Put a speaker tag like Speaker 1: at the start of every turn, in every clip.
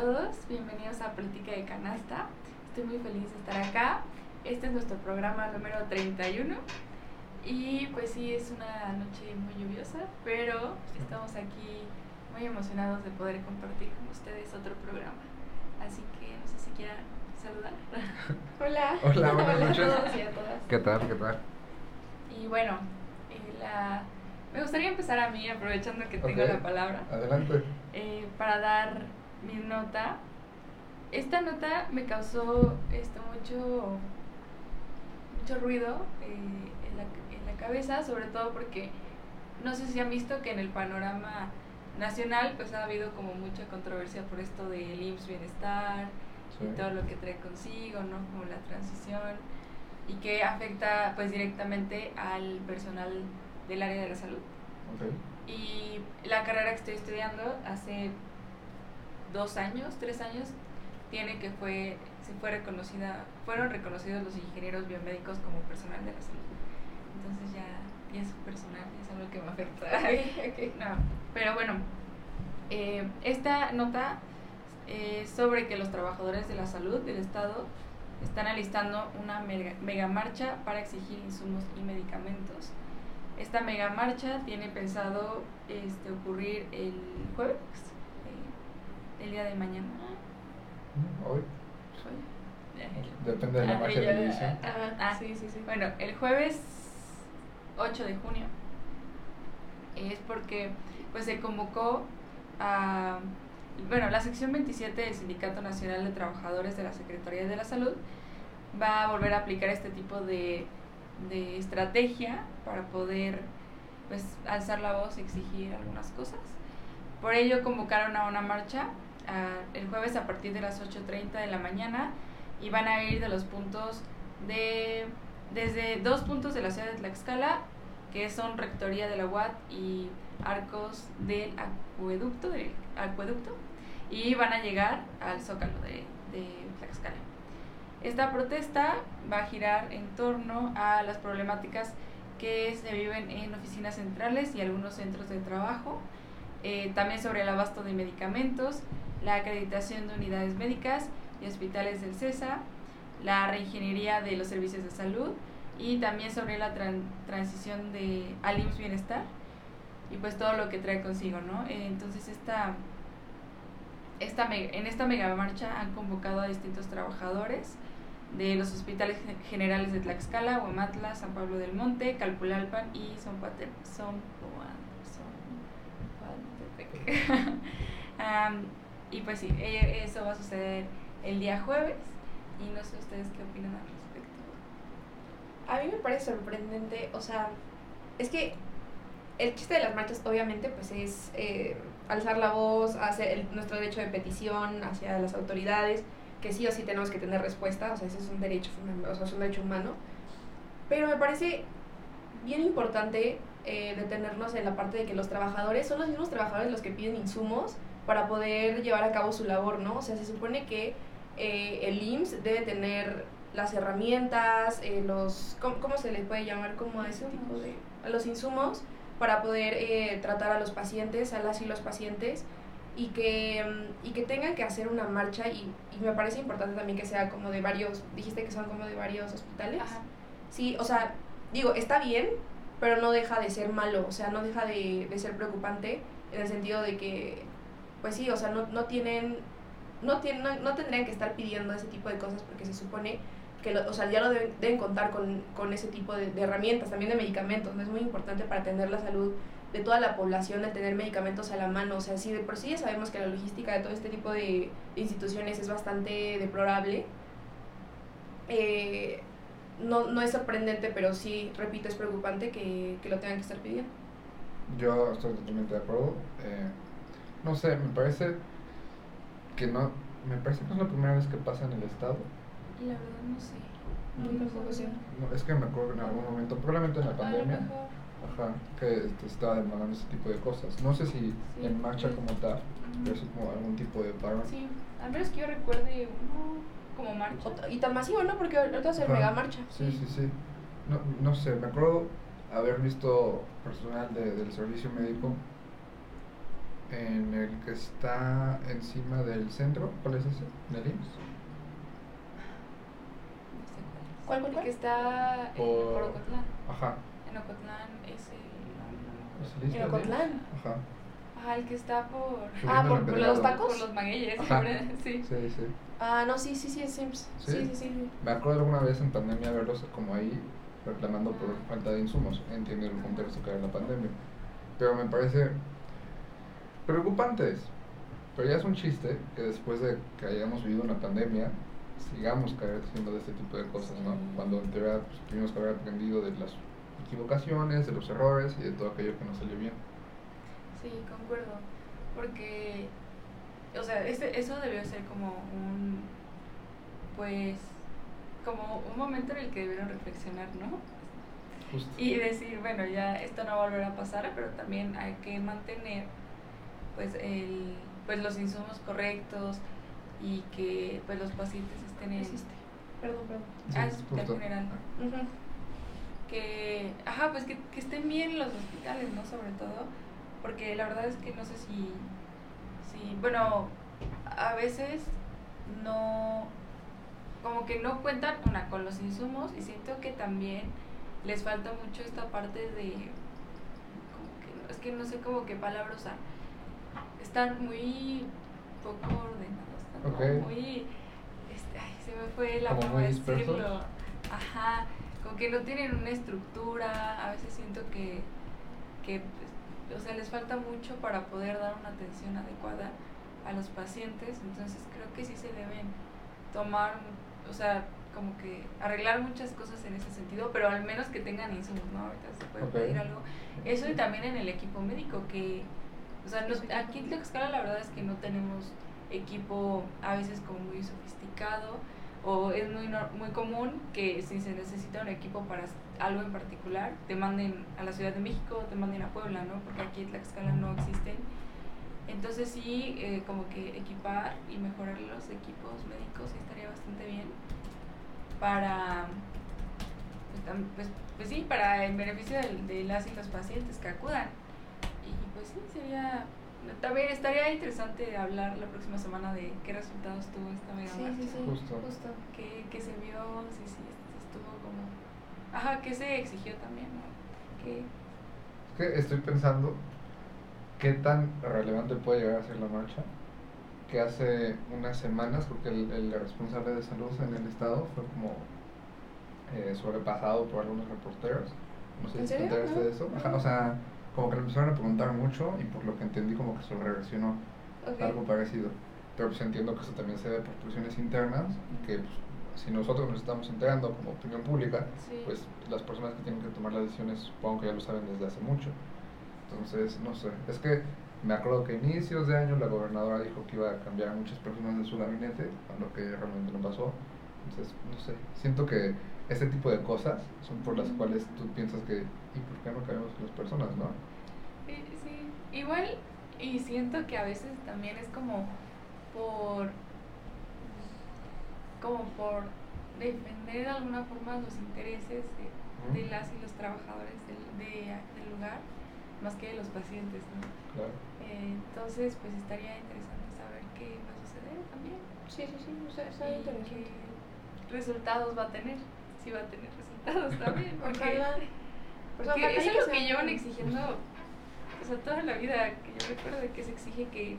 Speaker 1: todos, bienvenidos a Política de Canasta. Estoy muy feliz de estar acá. Este es nuestro programa número 31 y pues sí, es una noche muy lluviosa, pero estamos aquí muy emocionados de poder compartir con ustedes otro programa. Así que no sé si quieran saludar.
Speaker 2: Hola.
Speaker 3: Hola, buenas
Speaker 2: Hola
Speaker 3: noches.
Speaker 2: a todos y a todas.
Speaker 3: ¿Qué tal? ¿Qué tal?
Speaker 1: Y bueno, eh, la- me gustaría empezar a mí, aprovechando que tengo la palabra.
Speaker 3: Adelante.
Speaker 1: eh, para dar mi nota. Esta nota me causó esto mucho, mucho ruido eh, en, la, en la cabeza, sobre todo porque no sé si han visto que en el panorama nacional pues ha habido como mucha controversia por esto del IMSS Bienestar
Speaker 3: Sí.
Speaker 1: y todo lo que trae consigo, ¿no? Como la transición y que afecta pues directamente al personal del área de la salud. Y la carrera que estoy estudiando hace dos años, tres años, tiene que fue, se fue reconocida, fueron reconocidos los ingenieros biomédicos como personal de la salud. Entonces ya, ya es personal, es algo que me afecta.
Speaker 2: Ok, ok.
Speaker 1: No, pero bueno, eh, esta nota es sobre que los trabajadores de la salud del Estado están alistando una mega, mega marcha para exigir insumos y medicamentos. Esta mega marcha tiene pensado este, ocurrir el jueves, eh, el día de mañana.
Speaker 3: Mm, Hoy. Depende de la
Speaker 1: Ah,
Speaker 3: marcha
Speaker 1: ya,
Speaker 3: de división.
Speaker 2: Ah,
Speaker 1: Ah,
Speaker 2: sí, sí, sí.
Speaker 1: Bueno, el jueves 8 de junio es porque pues se convocó a bueno, la sección 27 del Sindicato Nacional de Trabajadores de la Secretaría de la Salud va a volver a aplicar este tipo de, de estrategia para poder pues alzar la voz y exigir algunas cosas. Por ello convocaron a una marcha el jueves a partir de las 8.30 de la mañana y van a ir de los puntos de desde dos puntos de la ciudad de Tlaxcala que son Rectoría de la UAT y Arcos del Acueducto, del acueducto y van a llegar al Zócalo de, de Tlaxcala. Esta protesta va a girar en torno a las problemáticas que se viven en oficinas centrales y algunos centros de trabajo, eh, también sobre el abasto de medicamentos, la acreditación de unidades médicas y hospitales del CESA, la reingeniería de los servicios de salud y también sobre la tran- transición de al IMSS Bienestar y pues todo lo que trae consigo, ¿no? Entonces esta, esta en esta mega marcha han convocado a distintos trabajadores de los hospitales gen- generales de Tlaxcala, Huamatla, San Pablo del Monte, Calpulalpan y Zonpatepec. Am, y pues sí, eh, eso va a suceder el día jueves y no sé ustedes qué opinan al respecto.
Speaker 2: A mí me parece sorprendente, o sea, es que el chiste de las marchas obviamente pues es eh, alzar la voz, hacer el- nuestro derecho de petición hacia las autoridades, que sí o sí tenemos que tener respuesta, o sea, ese es un derecho, o sea, es un derecho humano. Pero me parece bien importante eh, detenernos en la parte de que los trabajadores son los mismos trabajadores los que piden insumos para poder llevar a cabo su labor, ¿no? O sea, se supone que eh, el IMSS debe tener las herramientas, eh, los, ¿cómo, cómo se les puede llamar como a ese tipo de, a los insumos para poder eh, tratar a los pacientes, a las y los pacientes y que, mm, y que tengan que hacer una marcha y, y me parece importante también que sea como de varios, dijiste que son como de varios hospitales.
Speaker 1: Ajá.
Speaker 2: Sí, o sea, digo, está bien, pero no deja de ser malo, o sea, no deja de, de ser preocupante en el sentido de que, pues sí, o sea, no, no tienen, no, tienen no, tendrían que estar pidiendo ese tipo de cosas porque se supone que, lo- o sea, ya lo deben, deben contar con, con ese tipo de, herramientas, también de medicamentos, ¿no? es muy importante para atender la salud de toda la población, el tener medicamentos a la mano, o sea, sí, de por sí ya sabemos que la logística de todo este tipo de instituciones es bastante deplorable. Eh, no, no es sorprendente, pero sí, repito, es preocupante que, que lo tengan que estar pidiendo.
Speaker 3: Yo estoy totalmente de acuerdo. Eh, no sé, me parece que no. Me parece que es la primera vez que pasa en el estado.
Speaker 1: La verdad no sé.
Speaker 2: No.
Speaker 3: No, es que me acuerdo en algún momento, probablemente en la pandemia, ajá, que este, estaba demandando ese tipo de cosas. No sé si
Speaker 1: Sí.
Speaker 3: en marcha como tal, pero sí como algún tipo de paro.
Speaker 1: Sí, al menos que yo recuerde uno como marcha.
Speaker 2: Y tan masivo, ¿no? Porque ahorita es el mega marcha.
Speaker 3: Sí, sí, sí. No, no sé, me acuerdo haber visto personal de- del servicio médico en el que está encima del centro. ¿Cuál es ese? ¿En el IMSS?
Speaker 2: ¿Cuál, cuál,
Speaker 1: El
Speaker 2: cuál?
Speaker 1: que está en
Speaker 3: Por-
Speaker 1: por Ocotlán.
Speaker 3: Ajá.
Speaker 1: En Ocotlán es el...
Speaker 3: ¿Es el
Speaker 2: En
Speaker 3: del
Speaker 2: Ocotlán.
Speaker 3: Ajá.
Speaker 1: Ajá, el que está por...
Speaker 2: Ah, por, los tacos.
Speaker 1: Por los magueyes, sí.
Speaker 3: Sí, sí.
Speaker 2: Ah, no, sí, sí, sí, es Sims.
Speaker 3: ¿Sí?
Speaker 2: Sí, sí, sí.
Speaker 3: Me acuerdo alguna vez en pandemia verlos como ahí reclamando por falta de insumos. Entiendo el contexto que era la pandemia. Pero me parece preocupante. Pero ya es un chiste que después de que hayamos vivido una pandemia, sigamos careciendo de este tipo de cosas, ¿no? Cuando en teoría pues, tuvimos que haber aprendido de las equivocaciones, de los errores y de todo aquello que no salió bien.
Speaker 1: Sí, concuerdo. Porque, o sea, este, eso debió ser como un, pues, como un momento en el que debieron reflexionar, ¿no?
Speaker 3: Justo.
Speaker 1: Y decir, bueno, ya esto no va a volver a pasar, pero también hay que mantener, pues, el, pues los insumos correctos y que, pues, los pacientes estén en...
Speaker 2: Existe. Perdón, perdón.
Speaker 3: Sí,
Speaker 1: Ah, es general. Que, ajá, pues que, que estén bien los hospitales, ¿no? Sobre todo, porque la verdad es que no sé si, si, bueno, a veces no, como que no cuentan una con los insumos y siento que también les falta mucho esta parte de, como que, no- es que no sé como qué palabra usar, están muy poco ordenados, están como
Speaker 3: Ok.
Speaker 1: muy, este, ay, se me fue la
Speaker 3: ¿Como
Speaker 1: forma de decirlo, ajá, como que no tienen una estructura, a veces siento que, que pues, o sea, les falta mucho para poder dar una atención adecuada a los pacientes, entonces creo que sí se deben tomar, o sea, como que arreglar muchas cosas en ese sentido, pero al menos que tengan insumos, ¿no? Ahorita se puede pedir algo. Eso y también en el equipo médico, que, o sea, nos- aquí en Tlaxcala la verdad es que no tenemos equipo a veces como muy sofisticado, o es muy, nor- muy común que si se necesita un equipo para algo en particular, te manden a la Ciudad de México te manden a Puebla, ¿no? Porque aquí en Tlaxcala no existen. Entonces sí, eh, como que equipar y mejorar los equipos médicos sí estaría bastante bien para, pues, pues, pues sí, para el beneficio del- de, las y los pacientes que acudan. Y pues sí, sería, también estaría interesante hablar la próxima semana de qué resultados tuvo esta mega
Speaker 2: Sí,
Speaker 1: marcha.
Speaker 2: sí, sí.
Speaker 3: Justo.
Speaker 2: Justo.
Speaker 1: ¿Qué, qué se vio? Sí, sí. Ajá, ¿qué se exigió también? ¿no? ¿Qué,
Speaker 3: Es que estoy pensando qué tan relevante puede llegar a ser la marcha. Que hace unas semanas, porque el, el responsable de salud en el estado fue como eh, sobrepasado por algunos reporteros. No sé
Speaker 2: ¿En
Speaker 3: si te enteraste de eso. Ajá, o sea, como que le empezaron a preguntar mucho y por lo que entendí, como que sobre reaccionó
Speaker 2: Ok.
Speaker 3: algo parecido. Pero pues entiendo que eso también se debe por presiones internas y que pues, si nosotros nos estamos enterando como opinión pública,
Speaker 1: Sí.
Speaker 3: pues las personas que tienen que tomar las decisiones supongo que ya lo saben desde hace mucho. Entonces, no sé, es que me acuerdo que a inicios de año la gobernadora dijo que iba a cambiar a muchas personas de su gabinete, cuando que realmente no pasó. Entonces, no sé, siento que este tipo de cosas son por las cuales tú piensas que, ¿y por qué no cambiamos a las personas, no?
Speaker 1: Sí, sí. Igual, y siento que a veces también es como por. Como por defender de alguna forma los intereses de, las y los trabajadores del, de- del lugar, más que de los pacientes, ¿no?
Speaker 3: Claro.
Speaker 1: Eh, entonces, pues estaría interesante saber qué va a suceder también.
Speaker 2: Sí, sí, sí. O sea, está interesante.
Speaker 1: qué resultados va a tener. Si va a tener resultados también. Porque,
Speaker 2: Ojalá. Pues
Speaker 1: porque
Speaker 2: ojalá
Speaker 1: es
Speaker 2: sea
Speaker 1: que llevan exigiendo o sea, toda la vida. Que yo recuerdo de que se exige que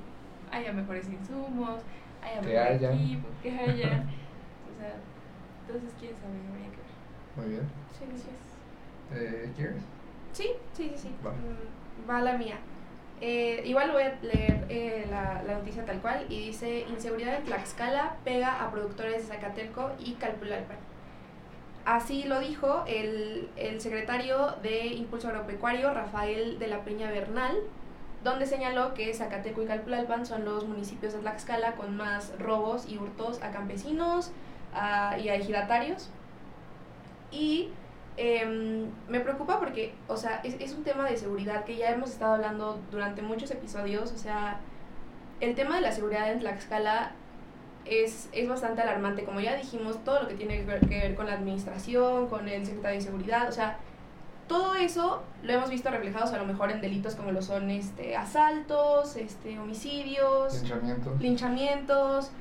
Speaker 1: haya mejores insumos, haya
Speaker 3: Que
Speaker 1: mejor
Speaker 3: haya.
Speaker 1: equipo, que haya. o sea, entonces quién sabe, habría que ver.
Speaker 3: Muy bien.
Speaker 2: Sí, sí, sí.
Speaker 3: Eh, ¿Quieres?
Speaker 2: Sí, sí, sí, sí.
Speaker 3: Va.
Speaker 2: Mm, Va la mía. Eh, igual voy a leer eh, la, la noticia tal cual y dice inseguridad en Tlaxcala pega a productores de Zacatelco y Calpulalpan. Así lo dijo el, el secretario de Impulso Agropecuario, Rafael de la Peña Bernal, donde señaló que Zacatelco y Calpulalpan son los municipios de Tlaxcala con más robos y hurtos a campesinos a- y a ejidatarios. Y em, me preocupa porque, o sea, es, es un tema de seguridad que ya hemos estado hablando durante muchos episodios. O sea, el tema de la seguridad en Tlaxcala es, es bastante alarmante. Como ya dijimos, todo lo que tiene que ver, que ver con la administración, con el secretario de seguridad, o sea, todo eso lo hemos visto reflejados a lo mejor en delitos como lo son este, asaltos, este, homicidios,
Speaker 3: Linchamientos.
Speaker 2: linchamientos,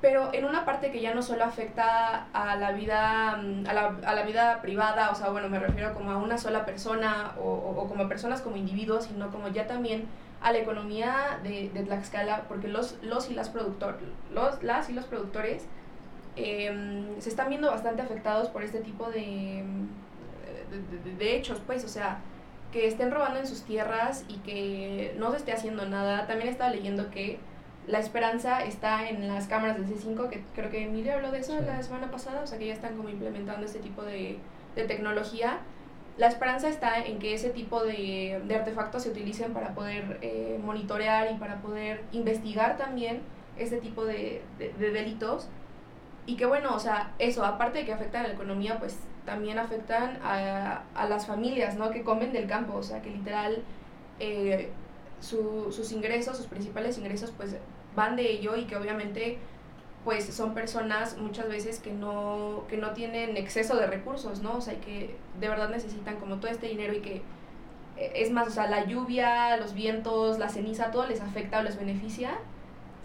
Speaker 2: pero en una parte que ya no solo afecta a la vida mm, a la, a la vida privada, o sea, bueno, me refiero como a una sola persona o, o- como personas como individuos, sino como ya también a la economía de, de Tlaxcala, porque los, los y las productor, los, las y los productores em, se están viendo bastante afectados por este tipo de, de, de- de hechos, pues, o sea, que estén robando en sus tierras y que no se esté haciendo nada. También estaba leyendo que la esperanza está en las cámaras del C5, que creo que Emilio habló de eso
Speaker 3: Sí.
Speaker 2: la semana pasada, o sea que ya están como implementando este tipo de, de tecnología. La esperanza está en que ese tipo de, de artefactos se utilicen para poder eh, monitorear y para poder investigar también este tipo de, de- de delitos. Y que bueno, o sea, eso, aparte de que afectan a la economía, pues también afectan a, a las familias, ¿no? Que comen del campo, o sea, que literal eh, su- sus ingresos, sus principales ingresos, pues van de ello y que obviamente pues son personas muchas veces que no, que no tienen exceso de recursos, ¿no? O sea, que de verdad necesitan como todo este dinero y que eh, es más, o sea, la lluvia, los vientos, la ceniza, todo les afecta o les beneficia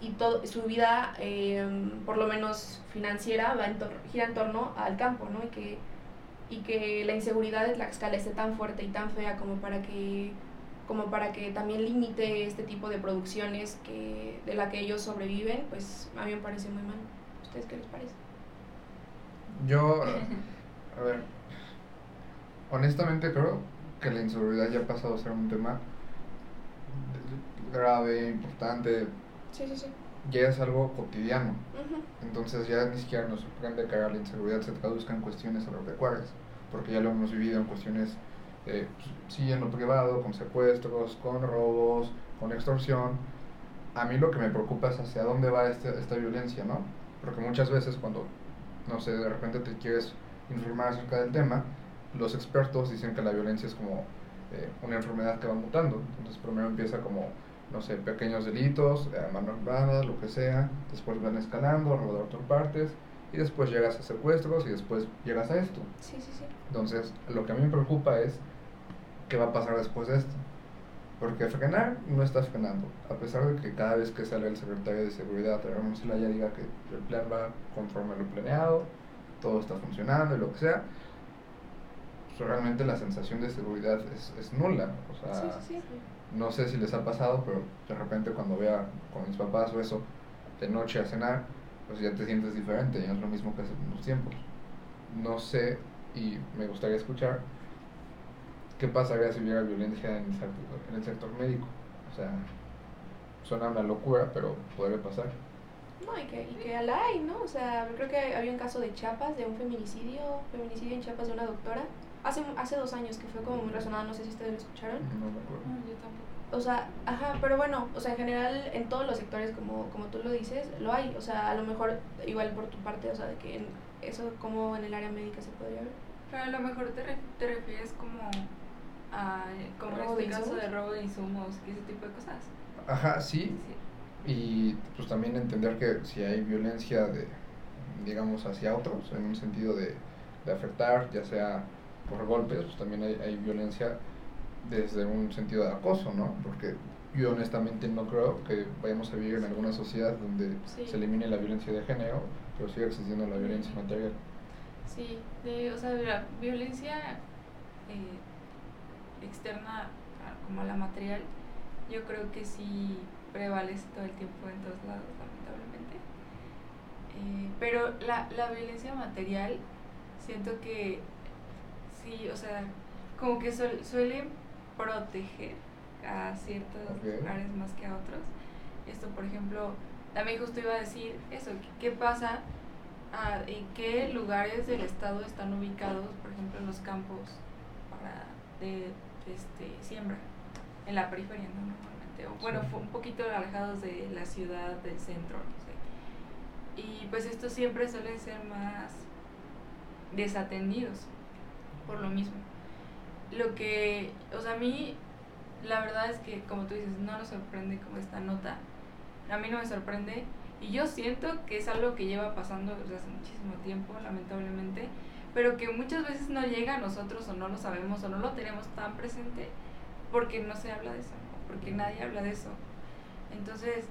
Speaker 2: y todo, su vida, eh, por lo menos financiera, va en gira en torno al campo, ¿no? Y que, y que la inseguridad de Tlaxcala esté tan fuerte y tan fea como para que como para que también limite este tipo de producciones que de la que ellos sobreviven, pues a mí me parece muy mal. ¿Ustedes qué les parece?
Speaker 3: Yo, a ver, honestamente creo que la inseguridad ya ha pasado a ser un tema grave, importante,
Speaker 2: Sí, sí, sí.
Speaker 3: ya es algo cotidiano.
Speaker 2: Ujú.
Speaker 3: Entonces ya ni siquiera nos sorprende que la inseguridad se traduzca en cuestiones agropecuarias, porque ya lo hemos vivido en cuestiones, eh, pues, sí, en lo privado, con secuestros, con robos, con extorsión. A mí lo que me preocupa es hacia dónde va este- esta violencia, ¿no? Porque muchas veces cuando, no sé, de repente te quieres informar acerca del tema, los expertos dicen que la violencia es como eh, una enfermedad que va mutando. Entonces primero empieza como, no sé, pequeños delitos, eh, mano armada, lo que sea, después van escalando, robar otras partes, y después llegas a secuestros y después llegas a esto.
Speaker 2: Sí, sí, sí.
Speaker 3: Entonces, lo que a mí me preocupa es qué va a pasar después de esto. Porque frenar no está frenando. A pesar de que cada vez que sale el secretario de Seguridad, Ramón Celaya, diga que el plan va conforme a lo planeado, todo está funcionando y lo que sea, pues realmente la sensación de seguridad es, es nula. O sea,
Speaker 2: Sí, sí, sí.
Speaker 3: no sé si les ha pasado, pero de repente cuando vea con mis papás o eso, de noche a cenar, pues ya te sientes diferente, ya no es lo mismo que hace unos tiempos. No sé, y me gustaría escuchar, qué pasaría si hubiera violencia en el sector, en el sector médico. O sea, suena una locura, pero podría pasar.
Speaker 2: No, y que, y que la hay, ¿no? O sea, creo que había un caso de Chiapas, de un feminicidio, feminicidio en Chiapas de una doctora, hace, hace dos años que fue como muy resonado, no sé si ustedes lo escucharon.
Speaker 3: No me acuerdo.
Speaker 1: No, yo tampoco.
Speaker 2: O sea, ajá, pero bueno, o sea, en general en todos los sectores, como, como tú lo dices, lo hay. O sea, a lo mejor igual por tu parte, o sea, de que en- eso como en el área médica se podría ver.
Speaker 1: Pero a lo mejor te, re- te refieres como a, como
Speaker 2: ¿Robo
Speaker 1: en este caso
Speaker 2: insumos?
Speaker 1: de robo de insumos y ese tipo de cosas.
Speaker 3: Ajá, sí,
Speaker 1: Sí.
Speaker 3: Y pues también entender que si hay violencia de, digamos, hacia otros, en un sentido de, de afectar, ya sea por golpes, pues también hay, hay violencia desde un sentido de acoso, ¿no? Porque yo honestamente no creo que vayamos a vivir en alguna sociedad donde
Speaker 2: Sí.
Speaker 3: se elimine la violencia de género, pero siga existiendo la violencia material.
Speaker 1: Sí, de, o sea, de la violencia eh, externa a- como la material, yo creo que sí prevalece todo el tiempo en todos lados, lamentablemente. Eh, pero la, la violencia material, siento que sí, o sea, como que suel- suele proteger a ciertos lugares más que a otros. Esto, por ejemplo, también justo iba a decir eso, ¿qué pasa? Ah, ¿En qué lugares del estado están ubicados, por ejemplo, los campos para de, este, siembra? En la periferia, ¿no? Normalmente. O, bueno, fue un poquito alejados de la ciudad, del centro, no sé. Y pues estos siempre suelen ser más desatendidos, por lo mismo. Lo que, o sea, a mí, la verdad es que, como tú dices, no nos sorprende como esta nota. A mí no me sorprende. Y yo siento que es algo que lleva pasando desde hace muchísimo tiempo, lamentablemente. Pero que muchas veces no llega a nosotros o no lo sabemos o no lo tenemos tan presente porque no se habla de eso, porque nadie habla de eso. Entonces,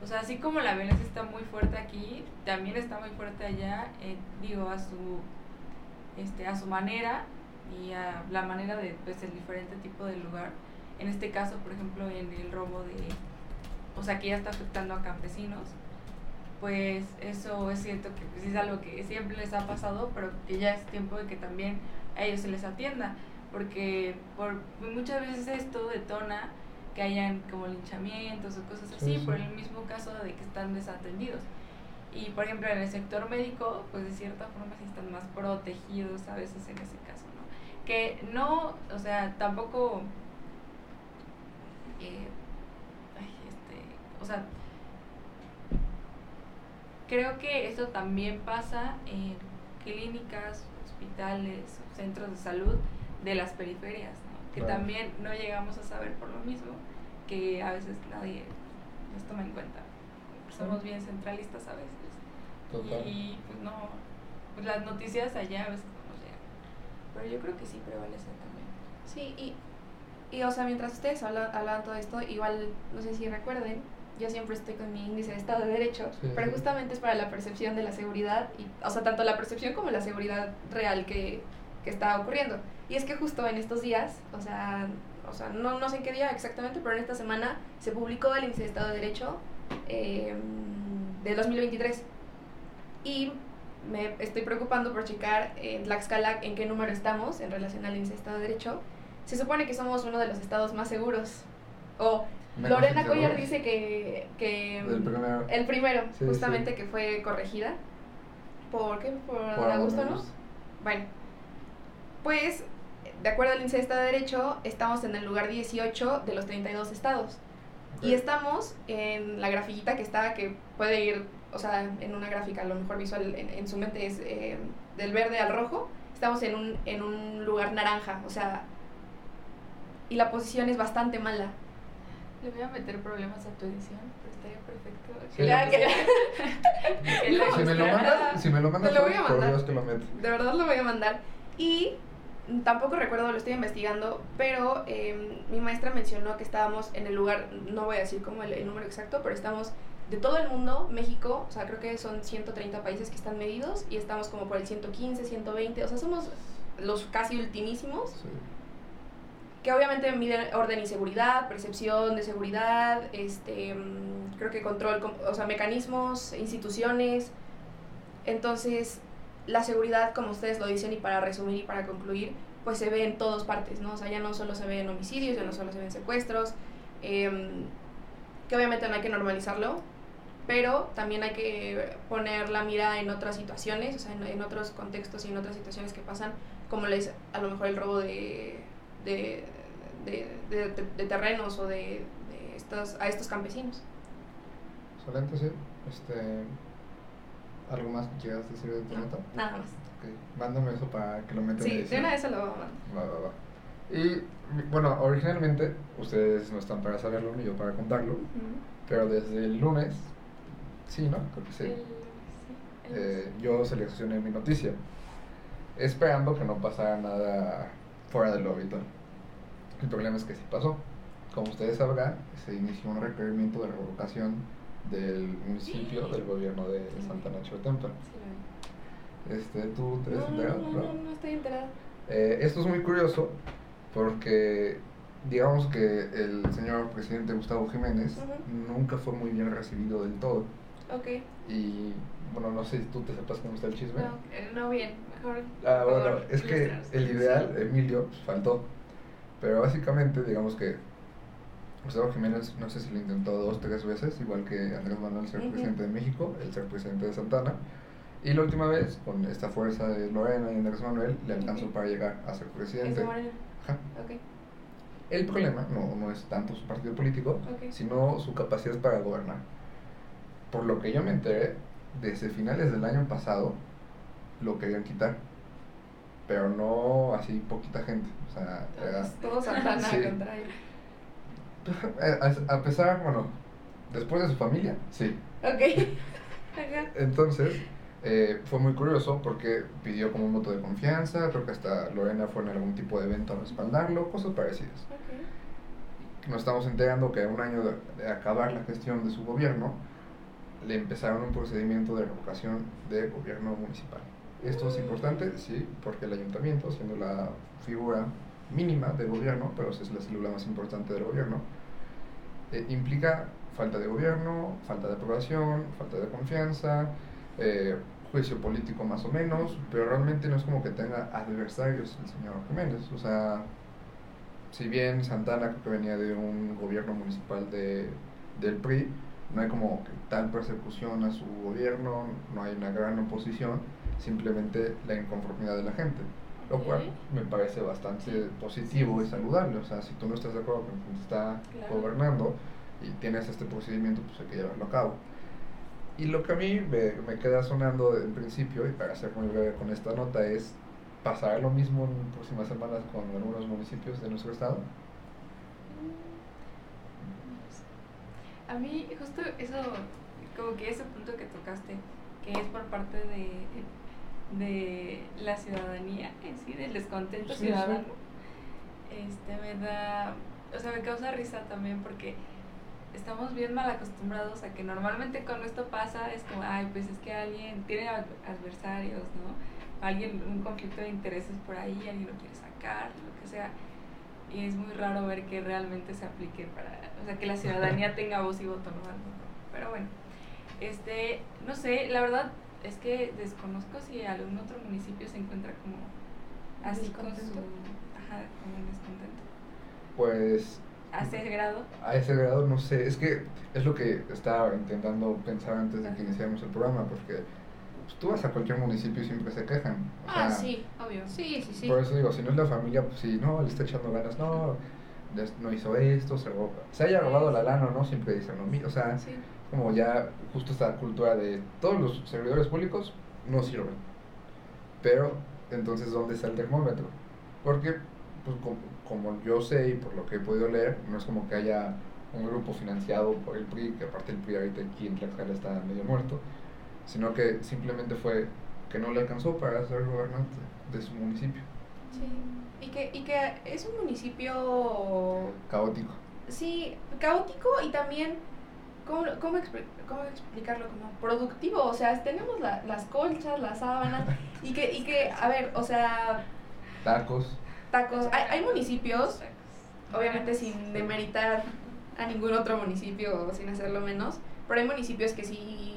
Speaker 1: o sea, así como la violencia está muy fuerte aquí, también está muy fuerte allá, eh, digo, a su, este, a su manera y a la manera de, pues, el diferente tipo de lugar. En este caso, por ejemplo, en el robo de, o sea, que ya está afectando a campesinos, pues eso es cierto que pues, es algo que siempre les ha pasado, pero que ya es tiempo de que también a ellos se les atienda, porque por muchas veces esto detona que hayan como linchamientos o cosas así, por el mismo caso de que están desatendidos. Y por ejemplo en el sector médico, pues de cierta forma sí están más protegidos a veces en ese caso, ¿no? Que no, o sea, tampoco... Eh, este, o sea, creo que esto también pasa en clínicas, hospitales, centros de salud de las periferias, que también no llegamos a saber por lo mismo, que a veces nadie nos toma en cuenta. Somos bien centralistas a veces. Y pues no, pues las noticias allá a veces no llegan. Pero yo creo que sí prevalecen también.
Speaker 2: Sí, y, y o sea, mientras ustedes hablan, hablan todo esto, igual, no sé si recuerden, yo siempre estoy con mi índice de Estado de Derecho, pero justamente es para la percepción de la seguridad, y, o sea, tanto la percepción como la seguridad real que, que está ocurriendo. Y es que justo en estos días, o sea, o sea no, no sé en qué día exactamente, pero en esta semana se publicó el índice de Estado de Derecho eh, de 2023. Y me estoy preocupando por checar en Tlaxcala en qué número estamos en relación al índice de Estado de Derecho. Se supone que somos uno de los estados más seguros. O Lorena Collar dice que, que
Speaker 3: el primero,
Speaker 2: el primero justamente que fue corregida. ¿Por qué? Por, Augusto, ¿no? Bueno, pues, de acuerdo al índice de Estado de Derecho, estamos en el lugar 18 de los 32 estados. Y estamos en la grafiquita que está, que puede ir, o sea, en una gráfica, a lo mejor visual en, su mente es eh, del verde al rojo. Estamos en un, en un lugar naranja, o sea, y la posición es bastante mala.
Speaker 1: Le voy a meter problemas a tu edición, pero estaría perfecto.
Speaker 3: si, me lo mandas, si me lo mandas,
Speaker 2: lo voy a mandar.
Speaker 3: Lo
Speaker 2: de verdad lo voy a mandar. Y tampoco recuerdo, lo estoy investigando, pero em, mi maestra mencionó que estábamos en el lugar, no voy a decir como el, número exacto, pero estamos de todo el mundo, México, o sea, creo que son 130 países que están medidos y estamos como por el 115, 120, o sea, somos los casi ultimísimos. Que obviamente miden orden y seguridad, percepción de seguridad, este, mm, creo que control, o sea, mecanismos, instituciones. Entonces, la seguridad, como ustedes lo dicen, y para resumir y para concluir, pues se ve en todas partes, ¿no? O sea, ya no solo se ve en homicidios, ya no solo se ve en secuestros, em, que obviamente no hay que normalizarlo, pero también hay que poner la mira en otras situaciones, o sea, en, otros contextos y en otras situaciones que pasan, como les, a lo mejor el robo de, de, de, terrenos o de, estos, a estos campesinos.
Speaker 3: Excelente, sí. Este, ¿Algo más que quieras decir de tu nota?
Speaker 2: Nada más.
Speaker 3: Okay. Mándame eso para que lo metan
Speaker 2: Sí, de una vez lo voy a.
Speaker 3: Va, va, va. Y bueno, originalmente, ustedes no están para saberlo ni yo para contarlo, pero desde el lunes, sí, ¿no? Creo que sí. eh, yo seleccioné mi noticia, esperando que no pasara nada fuera de lo habitual. El problema es que sí pasó. Como ustedes sabrán, se inició un requerimiento de revocación del municipio del gobierno de Santa Nacho de Templo. Este, ¿Tú te
Speaker 2: no, enterado? No, no, no, estoy enterado.
Speaker 3: Eh, esto es muy curioso porque digamos que el señor presidente Gustavo Jiménez nunca fue muy bien recibido del todo.
Speaker 2: Ok.
Speaker 3: Y bueno, no sé si tú te sepas cómo está el chisme.
Speaker 2: No, eh, no bien, mejor.
Speaker 3: Ah, bueno, es que el ideal, Emilio, pues, faltó. Pero básicamente, digamos que Gustavo Jiménez, no sé si lo intentó dos, tres veces, igual que Andrés Manuel ser presidente de México, el ser presidente de Santana. Y la última vez, con esta fuerza de Lorena y Andrés Manuel, le alcanzó para llegar a ser presidente.
Speaker 2: Ajá. Okay.
Speaker 3: El problema no, no es tanto su partido político, sino su capacidad para gobernar. Por lo que yo me enteré, desde finales del año pasado lo querían quitar. Pero no así poquita gente. O sea,
Speaker 2: Todo Santana sí. contra él.
Speaker 3: A pesar, bueno, después de su familia, sí.
Speaker 2: Ok.
Speaker 3: Entonces, Eh, fue muy curioso porque pidió como un voto de confianza, creo que hasta Lorena fue en algún tipo de evento a respaldarlo, cosas parecidas. Nos estamos enterando que a un año de, de acabar la gestión de su gobierno, le empezaron un procedimiento de revocación de gobierno municipal. Esto es importante, sí, porque el ayuntamiento, siendo la figura mínima del gobierno, pero es la célula más importante del gobierno, eh, implica falta de gobierno, falta de aprobación, falta de confianza, eh, juicio político más o menos, pero realmente no es como que tenga adversarios el señor Jiménez. O sea, si bien Santana que venía de un gobierno municipal de, del PRI, no hay como tal persecución a su gobierno, no hay una gran oposición, simplemente la inconformidad de la gente. Lo cual me parece bastante positivo y saludable. O sea, si tú no estás de acuerdo con quien está gobernando y tienes este procedimiento, pues hay que llevarlo a cabo. Y lo que a mí me, me queda sonando en principio, y para ser muy breve con esta nota, es pasar lo mismo en próximas semanas con algunos municipios de nuestro estado.
Speaker 1: A mí justo eso, como que ese punto que tocaste, que es por parte de, de la ciudadanía en sí, del descontento
Speaker 3: Sí,
Speaker 1: ciudadano, este me da, o sea, me causa risa también porque estamos bien mal acostumbrados a que normalmente cuando esto pasa es como, ay, pues es que alguien tiene ad- adversarios, ¿no? Alguien, un conflicto de intereses por ahí, alguien lo quiere sacar, lo que sea. Y es muy raro ver que realmente se aplique para, o sea, que la ciudadanía tenga voz y voto, ¿no? Pero bueno, este, no sé, la verdad es que desconozco si algún otro municipio se encuentra como así con su, ajá, como en descontento.
Speaker 3: Pues
Speaker 1: A ese grado.
Speaker 3: a ese grado no sé, es que es lo que estaba intentando pensar antes de que iniciáramos el programa, porque pues, tú vas a cualquier municipio y siempre se quejan. o
Speaker 2: Ah,
Speaker 3: sea,
Speaker 2: sí.
Speaker 1: Obvio.
Speaker 2: Sí, sí, sí.
Speaker 3: Por eso digo, si no es la familia, pues sí, no, le está echando ganas, no, no hizo esto, se robó. Se haya robado la lana o no, siempre dicen lo mismo. O sea,
Speaker 1: Sí.
Speaker 3: como ya justo esta cultura de todos los servidores públicos no sirven. Pero, entonces, ¿dónde está el termómetro? Porque, pues, como, como yo sé y por lo que he podido leer, no es como que haya un grupo financiado por el PRI, que aparte el PRI ahorita aquí en Tlaxcala está medio muerto, sino que simplemente fue que no le alcanzó para ser gobernante de su municipio.
Speaker 2: Sí. Y que, y que es un municipio,
Speaker 3: Caótico.
Speaker 2: sí, caótico y también, ¿cómo, cómo, cómo explicarlo? Como productivo. O sea, tenemos la- las colchas, las sábanas y que, y que, a ver, o sea,
Speaker 3: Tacos.
Speaker 2: tacos. Hay, hay municipios, obviamente sin demeritar a ningún otro municipio o sin hacerlo menos, pero hay municipios que sí,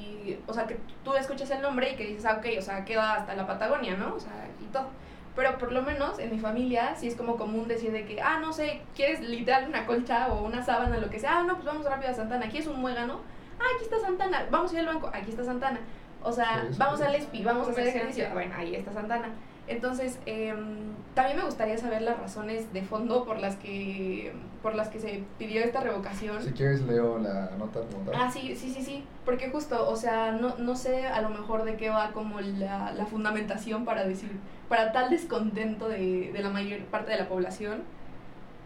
Speaker 2: o sea, que tú escuchas el nombre y que dices, ah, ok, o sea, queda hasta la Patagonia, ¿no? O sea, y todo. Pero por lo menos en mi familia sí es como común decir de que, ah, no sé, ¿quieres literal una colcha o una sábana, lo que sea? Ah, no, pues vamos rápido a Santana, aquí es un muégano. Ah, aquí está Santana, vamos a ir al banco, aquí está Santana. O sea,
Speaker 3: Sí,
Speaker 2: vamos al ESPI, vamos a hacer ejercicio. Bueno, ahí está Santana. Entonces, em, también me gustaría saber las razones de fondo por las que por las que se pidió esta revocación.
Speaker 3: Si quieres, leo la nota.
Speaker 2: Ah, sí, sí, sí, sí, porque justo, o sea, no, no sé a lo mejor de qué va como la, la fundamentación para decir, para tal descontento de, de la mayor parte de la población,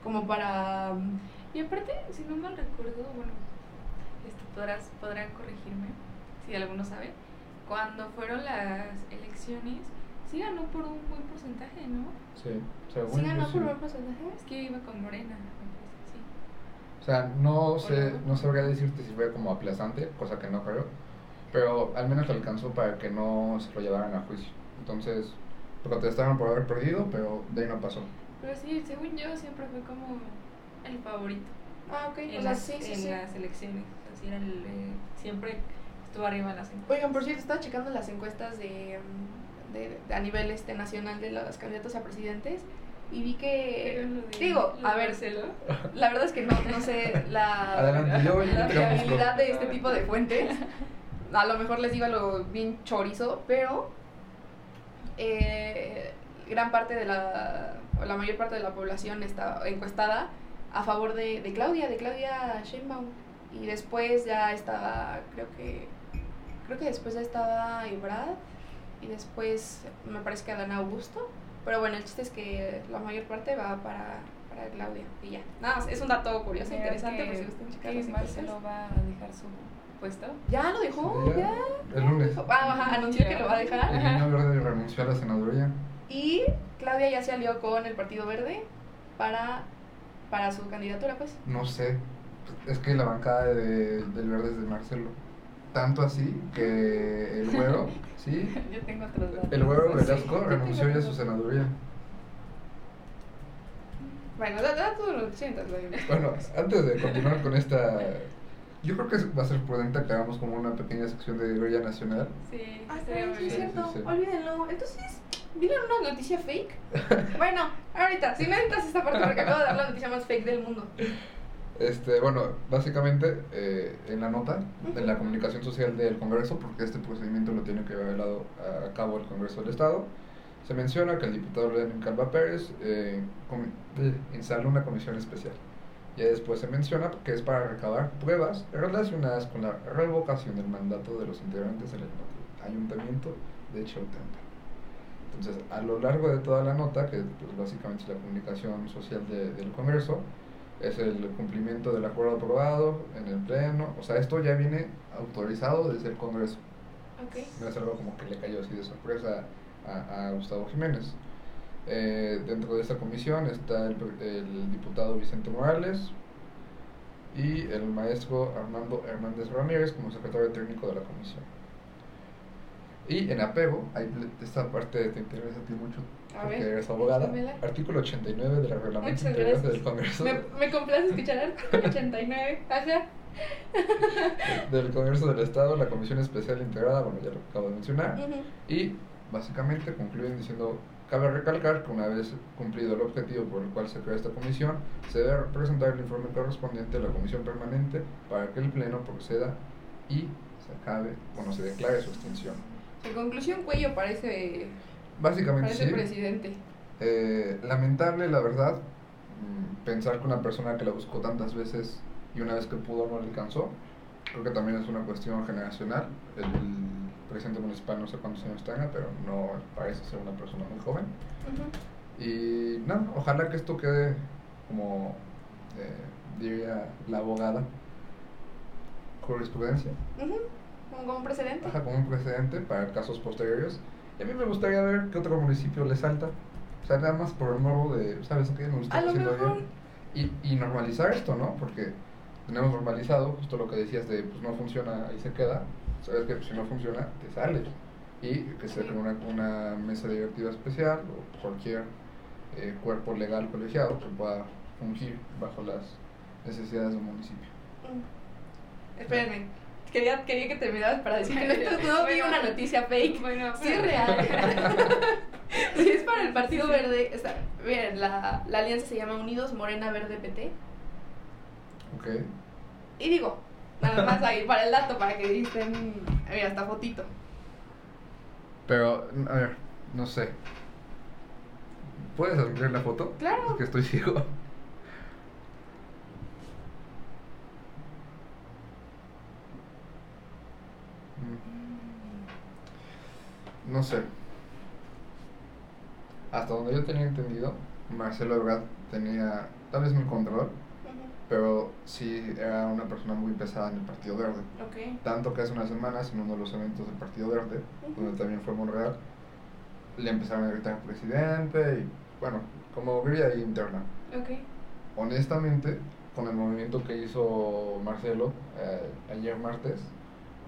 Speaker 2: como para...
Speaker 1: Y aparte, si no mal recuerdo, bueno, este, podrás, podrán corregirme si alguno sabe, cuando fueron las elecciones, sí ganó por un buen porcentaje, ¿no?
Speaker 3: Sí, según
Speaker 2: ¿Sí ganó por buen porcentaje?
Speaker 1: Es que iba con Morena, sí.
Speaker 3: O sea, no sé, no sabría decirte si fue como aplazante, cosa que no creo, pero al menos alcanzó para que no se lo llevaran a juicio. Entonces, protestaron por haber perdido, pero de ahí no pasó.
Speaker 1: Pero sí, según yo, siempre fue como el favorito
Speaker 2: Ah, ok,
Speaker 1: en,
Speaker 2: o sea,
Speaker 1: las,
Speaker 2: sí, sí,
Speaker 1: en
Speaker 2: sí.
Speaker 1: las elecciones. Así era el, eh, siempre estuvo arriba en las encuestas.
Speaker 2: Oigan, por cierto, estaba checando las encuestas de, mm, de, de- a nivel este nacional de los candidatos a presidentes y vi que
Speaker 1: lo
Speaker 2: digo,
Speaker 1: lo
Speaker 2: a ver,
Speaker 1: Marcelo.
Speaker 2: la verdad es que no, no sé la,
Speaker 3: Adelante, yo- lo
Speaker 2: fiabilidad de este tipo de fuentes. A lo mejor les digo algo bien chorizo, pero eh, gran parte de la, o la mayor parte de la población está encuestada a favor de, de Claudia, de Claudia Sheinbaum. Y después ya estaba, creo que, creo que después ya estaba Ibrad y después me parece que Adán Augusto. Pero bueno, el chiste es que la mayor parte va para, para Claudia y ya. Nada, más, es un dato curioso,
Speaker 1: Mira,
Speaker 2: interesante,
Speaker 1: que-
Speaker 2: por si gustan encuestas.
Speaker 1: Marcelo va a dejar su puesto.
Speaker 2: Ya lo dejó,
Speaker 3: Sí, ya.
Speaker 2: ya.
Speaker 3: el lunes.
Speaker 2: Ah, ajá, anunció que lo va a dejar.
Speaker 3: El niño verde renunció a la senaduría.
Speaker 2: Y Claudia ya se alió con el Partido Verde para, para su candidatura, pues.
Speaker 3: No sé. Es que la bancada de- del verde es de Marcelo. Tanto así que el güero, ¿sí?
Speaker 1: Yo tengo otros datos.
Speaker 3: El güero
Speaker 1: Sí.
Speaker 3: Velasco renunció ya a su senaduría.
Speaker 2: Bueno, da, da todo lo sientas.
Speaker 3: Bueno, antes de continuar con esta. Yo creo que va a ser prudente que hagamos como una pequeña sección de guerrilla nacional.
Speaker 1: Sí,
Speaker 2: Ah, sí, es cierto.
Speaker 3: sí, sí.
Speaker 2: Olvídenlo. Entonces, ¿vieron una noticia fake? bueno, ahorita, si no editas esta parte porque acabo de dar la noticia más fake del mundo.
Speaker 3: Este, bueno, básicamente eh, en la nota, en la comunicación social del Congreso, porque este procedimiento lo tiene que llevar velado a, cabo el Congreso del Estado, se menciona que el diputado Lenin Calva Pérez eh, eh, instaló una comisión especial. Ya después se menciona que es para recabar pruebas relacionadas con la revocación del mandato de los integrantes del ayuntamiento de Chautempa. Entonces, a lo largo de toda la nota, que pues, básicamente es la comunicación social de- del Congreso, es el cumplimiento del acuerdo aprobado en el Pleno. O sea, esto ya viene autorizado desde el Congreso.
Speaker 2: Ok.
Speaker 3: No es algo como que le cayó así de sorpresa a, a Gustavo Jiménez. Eh, dentro de esta comisión está el, el diputado Vicente Morales y el maestro Armando Hernández Ramírez como secretario técnico de la comisión. Y en apego, hay esta parte te interesa a ti mucho
Speaker 2: A
Speaker 3: porque
Speaker 2: ver,
Speaker 3: eres abogada.
Speaker 2: échamela.
Speaker 3: Artículo 89 del reglamento
Speaker 2: Muchas
Speaker 3: interior del Congreso.
Speaker 2: Me, me complace escuchar artículo 89. Ajá.
Speaker 3: del Congreso del Estado, la Comisión Especial Integrada, bueno, ya lo acabo de mencionar, y básicamente concluyen diciendo, cabe recalcar que una vez cumplido el objetivo por el cual se crea esta comisión, se debe presentar el informe correspondiente a la Comisión Permanente para que el Pleno proceda y se acabe, bueno, se declare su extinción.
Speaker 2: En conclusión, Cuello parece,
Speaker 3: Básicamente
Speaker 2: parece
Speaker 3: sí.
Speaker 2: presidente.
Speaker 3: Eh, lamentable, la verdad, pensar que una persona que la buscó tantas veces y una vez que pudo no le alcanzó. Creo que también es una cuestión generacional. El, presidente municipal no sé cuántos años tenga, pero no parece ser una persona muy joven.
Speaker 2: Ujú.
Speaker 3: Y no, ojalá que esto quede como eh, diría la abogada, jurisprudencia.
Speaker 2: Ujú. Como, como un precedente.
Speaker 3: Ajá, como un precedente para casos posteriores. Y a mí me gustaría ver qué otro municipio le salta. O sea, nada más por el morbo de, ¿sabes qué? Me gusta
Speaker 2: A
Speaker 3: haciendo
Speaker 2: mejor-
Speaker 3: bien. Y, y normalizar esto, ¿no? Porque tenemos normalizado justo lo que decías de, pues no funciona, ahí se queda. Sabes que si no funciona, te sales. Y que se
Speaker 2: Sí.
Speaker 3: cree una, una mesa directiva especial o cualquier eh, cuerpo legal colegiado que pueda fungir bajo las necesidades del municipio.
Speaker 2: Mm. Espérenme. Quería, quería que terminaras para decir que no, esto no vi una noticia fake.
Speaker 1: Bueno,
Speaker 2: Sí es real. Si es para el Partido Verde. Está, miren, la, la alianza se llama Unidos Morena Verde PT.
Speaker 3: ¿Ok?
Speaker 2: Y digo, nada más ahí para el dato, para que dicen. Mira, esta fotito.
Speaker 3: Pero, a ver, no sé. ¿Puedes ampliar la foto?
Speaker 2: Claro.
Speaker 3: Es que estoy ciego. No sé. Hasta donde yo tenía entendido, Marcelo Ebrard tenía tal vez mi control, pero sí era una persona muy pesada en el Partido Verde. Tanto que hace unas semanas, en uno de los eventos del Partido Verde, donde también fue Monreal, le empezaron a gritar presidente y, bueno, como grilla ahí interna. Honestamente, con el movimiento que hizo Marcelo eh, ayer martes,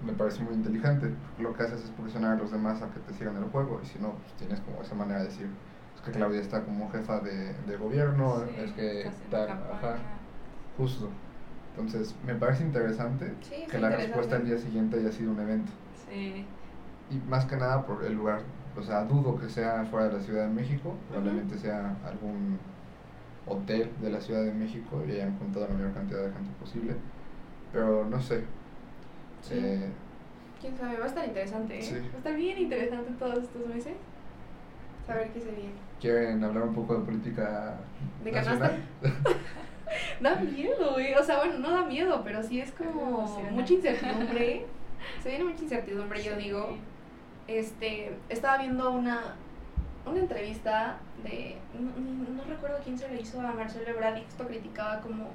Speaker 3: me parece muy inteligente. Lo que haces es presionar a los demás a que te sigan el juego y si no, pues tienes como esa manera de decir, es que Claudia está como jefa de, de gobierno,
Speaker 1: Sí,
Speaker 3: es que tal, ajá, justo. Entonces, me parece interesante
Speaker 2: Sí,
Speaker 3: que la
Speaker 2: interesante.
Speaker 3: respuesta al día siguiente haya sido un evento.
Speaker 1: Sí.
Speaker 3: Y más que nada por el lugar, o sea, dudo que sea fuera de la Ciudad de México, probablemente sea algún hotel de la Ciudad de México y hayan juntado la mayor cantidad de gente posible, pero no sé.
Speaker 2: Sí.
Speaker 3: Eh,
Speaker 2: Quién sabe, va a estar interesante, ¿eh?
Speaker 3: Sí.
Speaker 2: Va a estar bien interesante todos estos meses. Saber qué se viene.
Speaker 3: ¿Quieren hablar un poco de política
Speaker 2: ¿De
Speaker 3: nacional?
Speaker 2: Da miedo, güey. O sea, bueno, no da miedo, pero sí es como mucha incertidumbre. Se viene mucha incertidumbre, yo digo. Este, estaba viendo una, una entrevista de, no, recuerdo quién se le hizo a Marcelo Ebrard y esto criticaba como,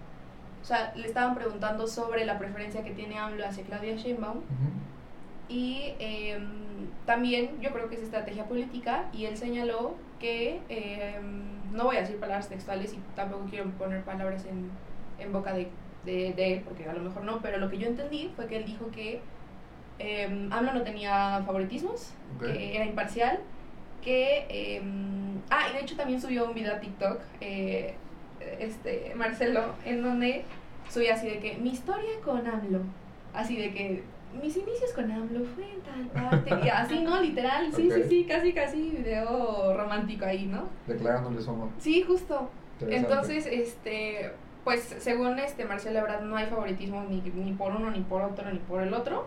Speaker 2: sea, le estaban preguntando sobre la preferencia que tiene AMLO hacia Claudia Sheinbaum
Speaker 3: Ujú.
Speaker 2: Y em, también yo creo que es estrategia política y él señaló que, em, no voy a decir palabras textuales y tampoco quiero poner palabras en, en boca de, de, de él, porque a lo mejor no, pero lo que yo entendí fue que él dijo que eh, AMLO no tenía favoritismos,
Speaker 3: Ok.
Speaker 2: que era imparcial, que... eh, ah, y de hecho también subió un video a TikTok, eh, este, Marcelo, en donde subía así de que mi historia con AMLO, así de que mis inicios con AMLO fue en tal parte, y así, ¿no? Literal, sí, sí, sí, casi, casi video romántico ahí, ¿no?
Speaker 3: Declarándoles amor.
Speaker 2: Sí, justo. Entonces, este, pues según este Marcelo Ebrard no hay favoritismo ni, ni por uno, ni por otro, ni por el otro.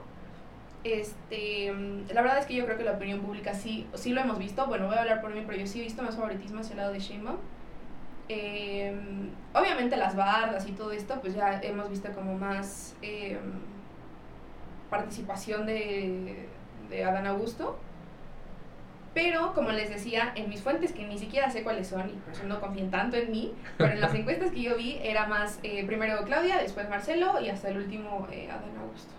Speaker 2: Este, la verdad es que yo creo que la opinión pública sí, sí lo hemos visto. Bueno, voy a hablar por mí, pero yo sí he visto más favoritismo hacia el lado de Sheinbaum. Eh, obviamente las bardas y todo esto, pues ya hemos visto como más eh, participación de, de Adán Augusto. Pero, como les decía, en mis fuentes, que ni siquiera sé cuáles son y por eso no confíen tanto en mí, pero en las encuestas que yo vi era más eh, primero Claudia, después Marcelo y hasta el último eh, Adán Augusto.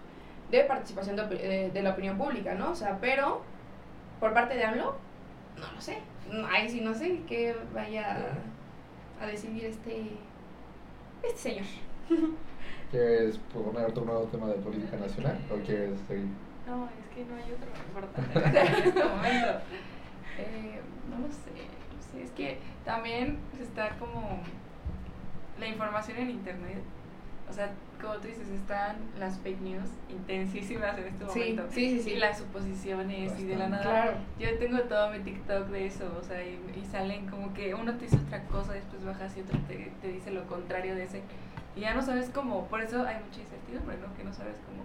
Speaker 2: De participación de, de- de la opinión pública, ¿no? O sea, pero por parte de AMLO, no lo sé. Ahí sí no sé qué vaya a decidir este, este señor.
Speaker 3: ¿Quieres poner otro nuevo tema de política nacional o quieres seguir?
Speaker 1: No, es que no hay otro importante en este momento. Eh, no lo sé, no sé, es que también está como la información en internet. O sea, como tú dices, están las fake news intensísimas en este
Speaker 2: Sí,
Speaker 1: momento.
Speaker 2: sí, sí, sí.
Speaker 1: Y las suposiciones y de la nada.
Speaker 2: Claro.
Speaker 1: Yo tengo todo mi TikTok de eso, o sea, y, y salen como que uno te dice otra cosa, después bajas y otro te, te dice lo contrario de ese. Y ya no sabes cómo, por eso hay mucha incertidumbre, ¿no? Que no sabes cómo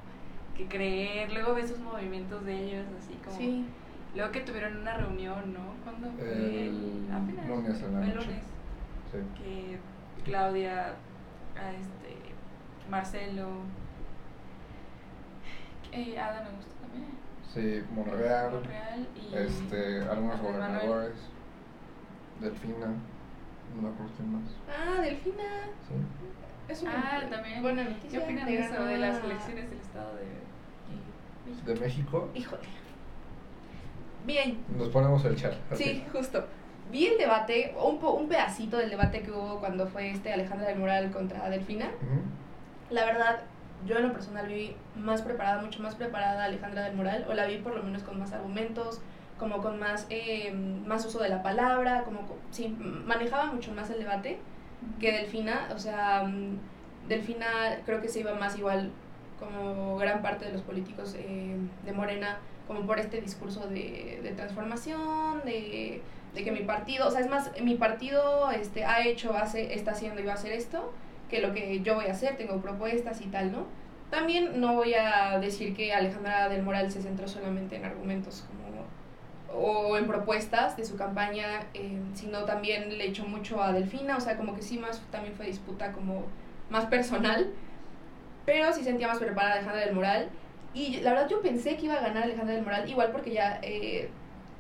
Speaker 1: que creer. Luego ves sus movimientos de ellos, así como.
Speaker 2: Sí.
Speaker 1: Luego que tuvieron una reunión, ¿no? ¿Cuándo fue?
Speaker 3: El
Speaker 1: Apenas.
Speaker 3: lunes en la
Speaker 1: Fue el
Speaker 3: noche.
Speaker 1: lunes.
Speaker 3: Sí.
Speaker 1: Que Claudia, a este, Marcelo, eh, Adán Augusto también.
Speaker 3: Sí, Monreal,
Speaker 1: Monreal y
Speaker 3: este, algunos gobernadores, Delfina, no me acuerdo quién más.
Speaker 2: Ah, Delfina.
Speaker 3: Sí.
Speaker 2: Es una
Speaker 1: Ah, también.
Speaker 2: buena noticia.
Speaker 1: ¿Qué opinan de eso, de las elecciones del estado de México?
Speaker 3: De México,
Speaker 2: Híjole. Bien,
Speaker 3: nos ponemos el chat. así.
Speaker 2: Sí, justo. Vi el debate, un, po- un pedacito del debate que hubo cuando fue este Alejandra del Moral contra Delfina.
Speaker 3: Ujú.
Speaker 2: La verdad, yo en lo personal vi más preparada, mucho más preparada a Alejandra del Moral, o la vi por lo menos con más argumentos, como con más, eh, más uso de la palabra, como, co- sí, manejaba mucho más el debate que Delfina, o sea, mm, Delfina creo que se iba más igual como gran parte de los políticos eh, de Morena, como por este discurso de, de transformación, de, de que mi partido, o sea, es más, mi partido este, ha hecho, hace, está haciendo y va a hacer esto, que lo que yo voy a hacer, tengo propuestas y tal, ¿no? También no voy a decir que Alejandra del Moral se centró solamente en argumentos como o en propuestas de su campaña, eh, sino también le echó mucho a Delfina, o sea, como que sí más también fue disputa como más personal, pero sí sentía más preparada Alejandra del Moral. Y la verdad yo pensé que iba a ganar Alejandra del Moral, igual porque ya eh,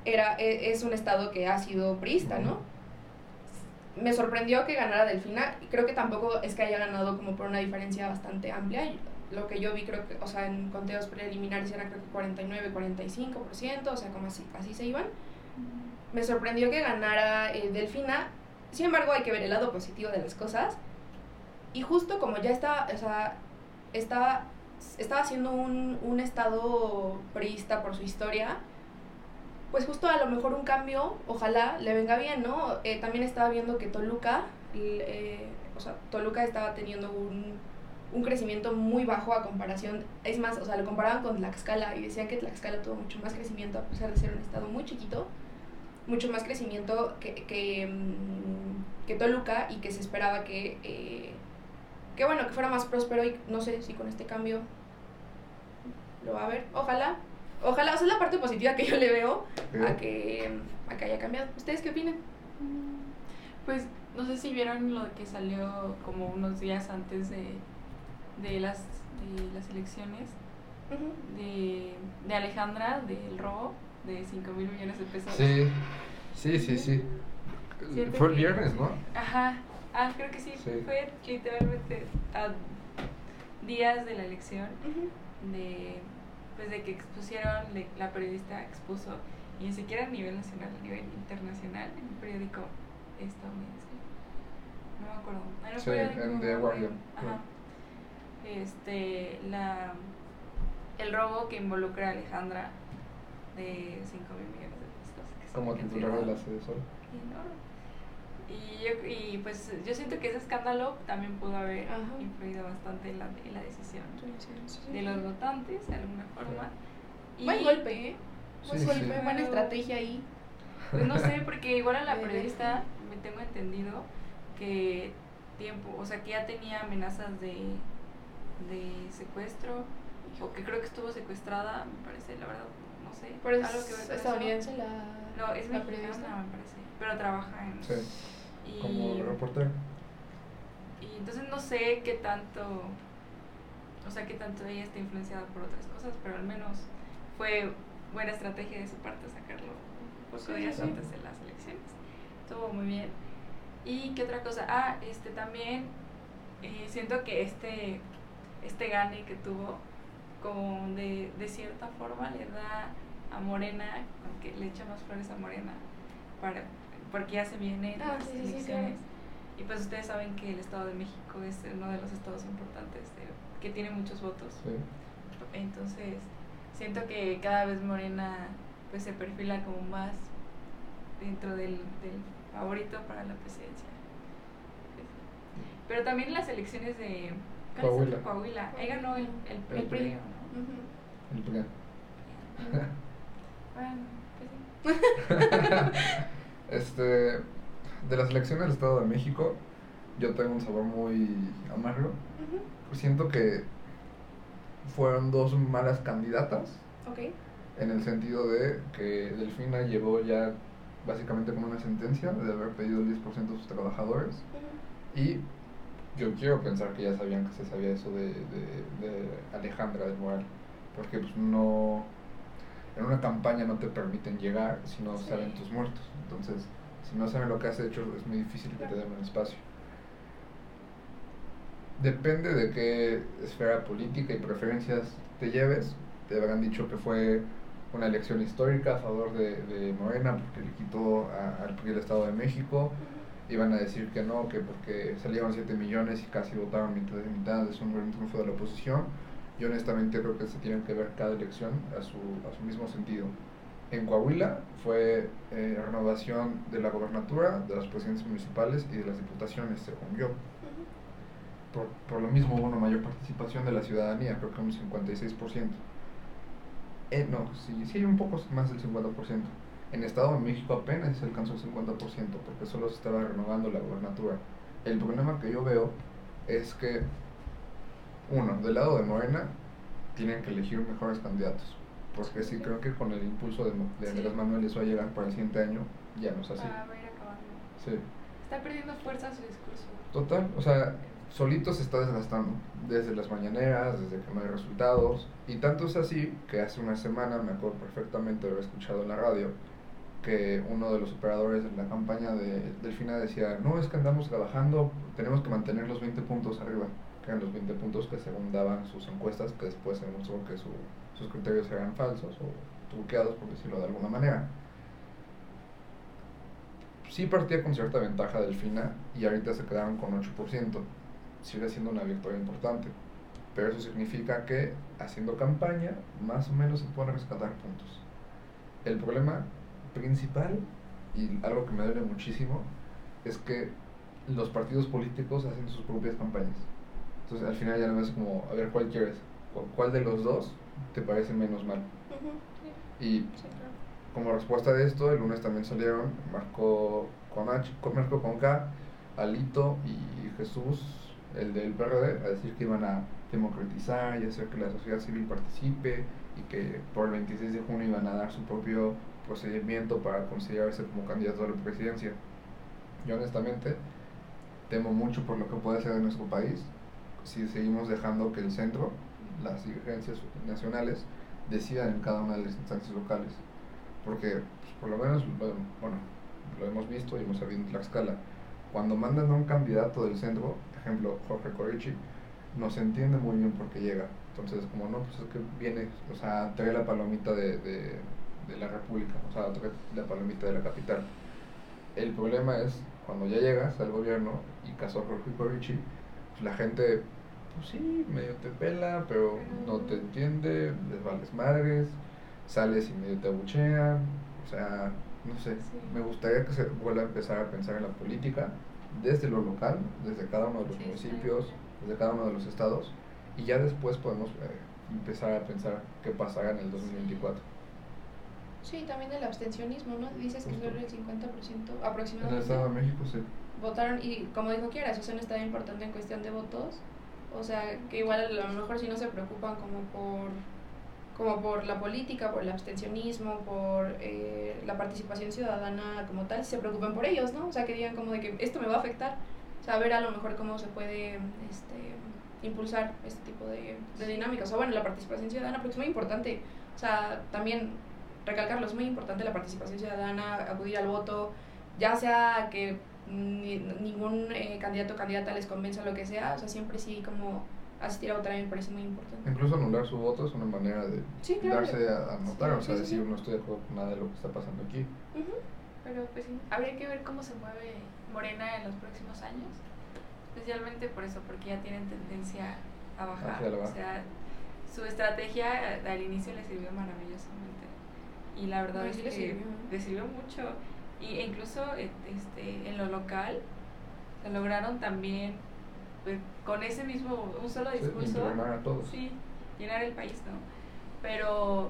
Speaker 2: era, e- es un estado que ha sido priista, ¿no? Me sorprendió que ganara Delfina, creo que tampoco es que haya ganado como por una diferencia bastante amplia. Lo que yo vi, creo que, o sea, en conteos preliminares era creo que 49, 45%, o sea, como así, así se iban. Me sorprendió que ganara eh, Delfina, sin embargo, hay que ver el lado positivo de las cosas. Y justo como ya está, o sea, estaba, estaba siendo un, un estado priista por su historia, pues justo a lo mejor un cambio, ojalá le venga bien, ¿no? Eh, también estaba viendo que Toluca, eh, o sea, Toluca estaba teniendo un, un crecimiento muy bajo a comparación, es más, o sea, lo comparaban con Tlaxcala y decían que Tlaxcala tuvo mucho más crecimiento a pesar de ser un estado muy chiquito, mucho más crecimiento que, que, mm, que Toluca y que se esperaba que, eh, que bueno, que fuera más próspero y no sé si con este cambio lo va a ver, ojalá. Ojalá, o sea, es la parte positiva que yo le veo a que, a que haya cambiado. ¿Ustedes qué opinan?
Speaker 1: Pues no sé si vieron lo que salió como unos días antes de, de, las, de las elecciones de, de Alejandra, del robo de 5 mil millones de pesos.
Speaker 3: Sí, sí, sí, sí. Fue el viernes, ¿no?
Speaker 1: Ajá, ah, creo que sí,
Speaker 3: Sí.
Speaker 1: fue literalmente a días de la elección de, pues de que expusieron, de- la periodista expuso, y ni siquiera a nivel nacional, a nivel internacional, en un periódico estadounidense. No me acuerdo. Un
Speaker 3: Sí, en The Guardian,
Speaker 1: Ajá. Este, la, el robo que involucra a Alejandra de 5 mil millones de pesos. cantidad
Speaker 3: la sede
Speaker 1: enorme. Y, yo, y pues yo siento que ese escándalo también pudo haber
Speaker 2: Ajá.
Speaker 1: influido bastante en la, en la decisión
Speaker 2: Sí, sí, sí.
Speaker 1: de los votantes, de alguna forma. Y,
Speaker 2: Buen golpe, ¿eh? Buen
Speaker 3: Sí,
Speaker 2: golpe,
Speaker 3: sí.
Speaker 2: buena estrategia ahí.
Speaker 1: Pues no sé, porque igual a la periodista me tengo entendido que tiempo, o sea, que ya tenía amenazas de, de secuestro, o que creo que estuvo secuestrada, me parece, la verdad, no sé.
Speaker 2: Pero
Speaker 1: algo que
Speaker 2: es
Speaker 1: eso.
Speaker 2: estadounidense la,
Speaker 1: No, es
Speaker 2: la
Speaker 1: mexicana,
Speaker 2: periodista.
Speaker 1: me parece, pero trabaja en...
Speaker 3: Sí,
Speaker 1: Y,
Speaker 3: como reportero.
Speaker 1: y entonces no sé qué tanto, o sea, qué tanto ella está influenciada por otras cosas, pero al menos fue buena estrategia de su parte sacarlo pocos
Speaker 2: Sí,
Speaker 1: días antes de las elecciones. Estuvo muy bien. ¿Y qué otra cosa? Ah, este también eh, siento que este, este gane que tuvo, como de, de cierta forma le da a Morena, aunque le echa más flores a Morena, para, porque ya se vienen
Speaker 2: Ah,
Speaker 1: las
Speaker 2: sí, sí, sí,
Speaker 1: elecciones.
Speaker 2: claro.
Speaker 1: Y pues ustedes saben que el Estado de México es uno de los estados importantes de- que tiene muchos votos.
Speaker 3: Sí.
Speaker 1: Entonces, siento que cada vez Morena pues se perfila como más dentro del, del favorito para la presidencia. Pero también las elecciones de ¿cuál es el?
Speaker 3: Coahuila.
Speaker 1: Coahuila. Ahí ganó el, el,
Speaker 3: El
Speaker 1: el
Speaker 3: PRI.
Speaker 1: ¿no?
Speaker 3: El PRI.
Speaker 1: Bueno, pues sí.
Speaker 3: este, de las elecciones del Estado de México, yo tengo un sabor muy amargo. Siento que fueron dos malas candidatas
Speaker 2: Ok.
Speaker 3: en el sentido de que Delfina llegó ya básicamente con una sentencia de haber pedido el 10% de sus trabajadores y yo quiero pensar que ya sabían que se sabía eso de, de, de Alejandra del Moral porque pues no en una campaña no te permiten llegar si no
Speaker 2: Sí.
Speaker 3: saben tus muertos. Entonces si no saben lo que has hecho es muy difícil que te den un espacio. Depende de qué esfera política y preferencias te lleves. Te habrán dicho que fue una elección histórica a favor de, de Morena porque le quitó al PRI el Estado de México. Iban a decir que no, que porque salieron 7 millones y casi votaron mitad de mitad, es un gran triunfo de la oposición. Yo honestamente creo que se tienen que ver cada elección a su, a su mismo sentido. En Coahuila fue eh, renovación de la gobernatura, de las presidencias municipales y de las diputaciones, según yo. Por, por lo mismo hubo una mayor participación de la ciudadanía, creo que un 56%. Eh, no, sí, sí un poco más del 50%. En Estado de México apenas se alcanzó el 50% porque solo se estaba renovando la gobernatura. El problema que yo veo es que, uno, del lado de Morena, tienen que elegir mejores candidatos. Porque sí creo que con el impulso de,
Speaker 1: Sí.
Speaker 3: Andrés Manuel eso va a llegar para el siguiente año, ya no es así.
Speaker 1: Ah, va a ir acabando.
Speaker 3: Sí.
Speaker 1: Está perdiendo fuerza su discurso.
Speaker 3: Total, o sea, solito se está desgastando, desde las mañaneras, desde que no hay resultados, y tanto es así que hace una semana me acuerdo perfectamente de haber escuchado en la radio que uno de los operadores de la campaña de Delfina decía, no, es que andamos trabajando, tenemos que mantener los 20 puntos arriba, eran los 20 puntos que según daban sus encuestas, que después se demostró que su- sus criterios eran falsos o truqueados, por decirlo de alguna manera sí partía con cierta ventaja Delfina y ahorita se quedaron con 8%. Sigue siendo una victoria importante. Pero eso significa que haciendo campaña más o menos se pueden rescatar puntos. El problema principal y algo que me duele muchísimo es que los partidos políticos hacen sus propias campañas. Entonces al final ya no es como, a ver, ¿cuál quieres? ¿Cu- ¿Cuál de los dos te parece menos mal? Y como respuesta de esto, el lunes también salieron Marco con H, Marco con K, Alito y Jesús, el del PRD, a decir que iban a democratizar y hacer que la sociedad civil participe y que por el 26 de junio iban a dar su propio procedimiento para considerarse como candidato a la presidencia. Yo honestamente temo mucho por lo que puede ser en nuestro país si seguimos dejando que el centro, las dirigencias nacionales, decidan en cada una de las instancias locales porque pues, por lo menos bueno, lo hemos visto y hemos sabido en Tlaxcala. Cuando mandan a un candidato del centro, ejemplo Jorge Corichi, no se entiende muy bien por qué llega. Entonces, como no, pues es que viene, o sea, trae la palomita de, de, de la República, o sea, trae la palomita de la capital. El problema es cuando ya llegas al gobierno y casó Jorge Corichi, pues la gente, pues sí, medio te pela, pero no te entiende, les vales madres, sales y medio te abuchean, o sea, no sé,
Speaker 1: Sí.
Speaker 3: me gustaría que se vuelva a empezar a pensar en la política desde lo local, desde cada uno de los
Speaker 1: Sí,
Speaker 3: municipios, desde cada uno de los estados, y ya después podemos eh, empezar a pensar qué pasará en el 2024.
Speaker 2: Sí, también el abstencionismo, ¿no? Dices que solo el 50%
Speaker 3: En el
Speaker 2: aproximadamente
Speaker 3: Estado de México, sí.
Speaker 2: votaron y como dijo Kiara, eso es un estado importante en cuestión de votos. O sea, que igual a lo mejor si no se preocupan como por como por la política, por el abstencionismo, por eh, la participación ciudadana como tal, se preocupan por ellos, ¿no? O sea, que digan como de que esto me va a afectar. O sea, ver a lo mejor cómo se puede este, impulsar este tipo de, de dinámicas. O sea, bueno, la participación ciudadana, porque es muy importante. O sea, también recalcarlo, es muy importante la participación ciudadana, acudir al voto, ya sea que ni- ningún eh, candidato o candidata les convenza lo que sea, o sea, siempre sí como asistir a votar a mí me parece muy importante.
Speaker 3: Incluso anular su voto es una manera de
Speaker 2: Sí, claro.
Speaker 3: darse a, a notar,
Speaker 2: Sí,
Speaker 3: o sea,
Speaker 2: sí,
Speaker 3: decir
Speaker 2: sí.
Speaker 3: no estoy de acuerdo con nada de lo que está pasando aquí.
Speaker 2: Ujú.
Speaker 1: Pero pues sí, habría que ver cómo se mueve Morena en los próximos años. Especialmente por eso, porque ya tienen tendencia a bajar.
Speaker 3: Hacia la
Speaker 1: O sea, su estrategia al inicio le sirvió maravillosamente. Y la verdad
Speaker 2: No,
Speaker 1: es
Speaker 2: sí
Speaker 1: que
Speaker 2: le sirvió.
Speaker 1: le sirvió mucho. Y, e incluso eh, este, en lo local, se lograron también, pues, con ese mismo, un solo discurso,
Speaker 3: a todos.
Speaker 1: sí, llenar el país, ¿no? Pero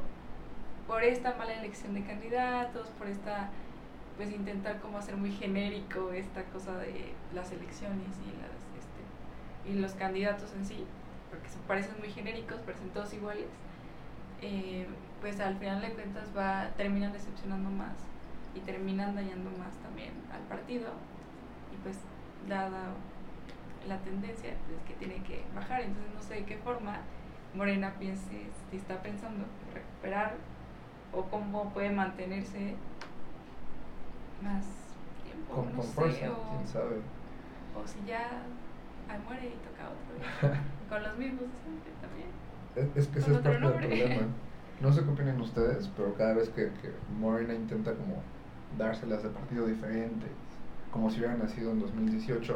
Speaker 1: por esta mala elección de candidatos, por esta, pues intentar como hacer muy genérico esta cosa de las elecciones y las, este, y los candidatos en sí, porque se parecen muy genéricos, parecen todos iguales, eh, pues al final de cuentas va, terminan decepcionando más y terminan dañando más también al partido y pues dada la tendencia pues que tiene que bajar, entonces no sé de qué forma Morena piense, si está pensando recuperar o cómo puede mantenerse más tiempo,
Speaker 3: Con,
Speaker 1: no
Speaker 3: con
Speaker 1: sé,
Speaker 3: fuerza,
Speaker 1: o,
Speaker 3: quién sabe.
Speaker 1: o si ya ahí muere y toca otro, con los mismos también.
Speaker 3: Es, es que ese es parte del
Speaker 1: nombre.
Speaker 3: problema. No sé qué opinan ustedes, pero cada vez que, que Morena intenta como dárselas de partido diferente, como si hubieran nacido en 2018,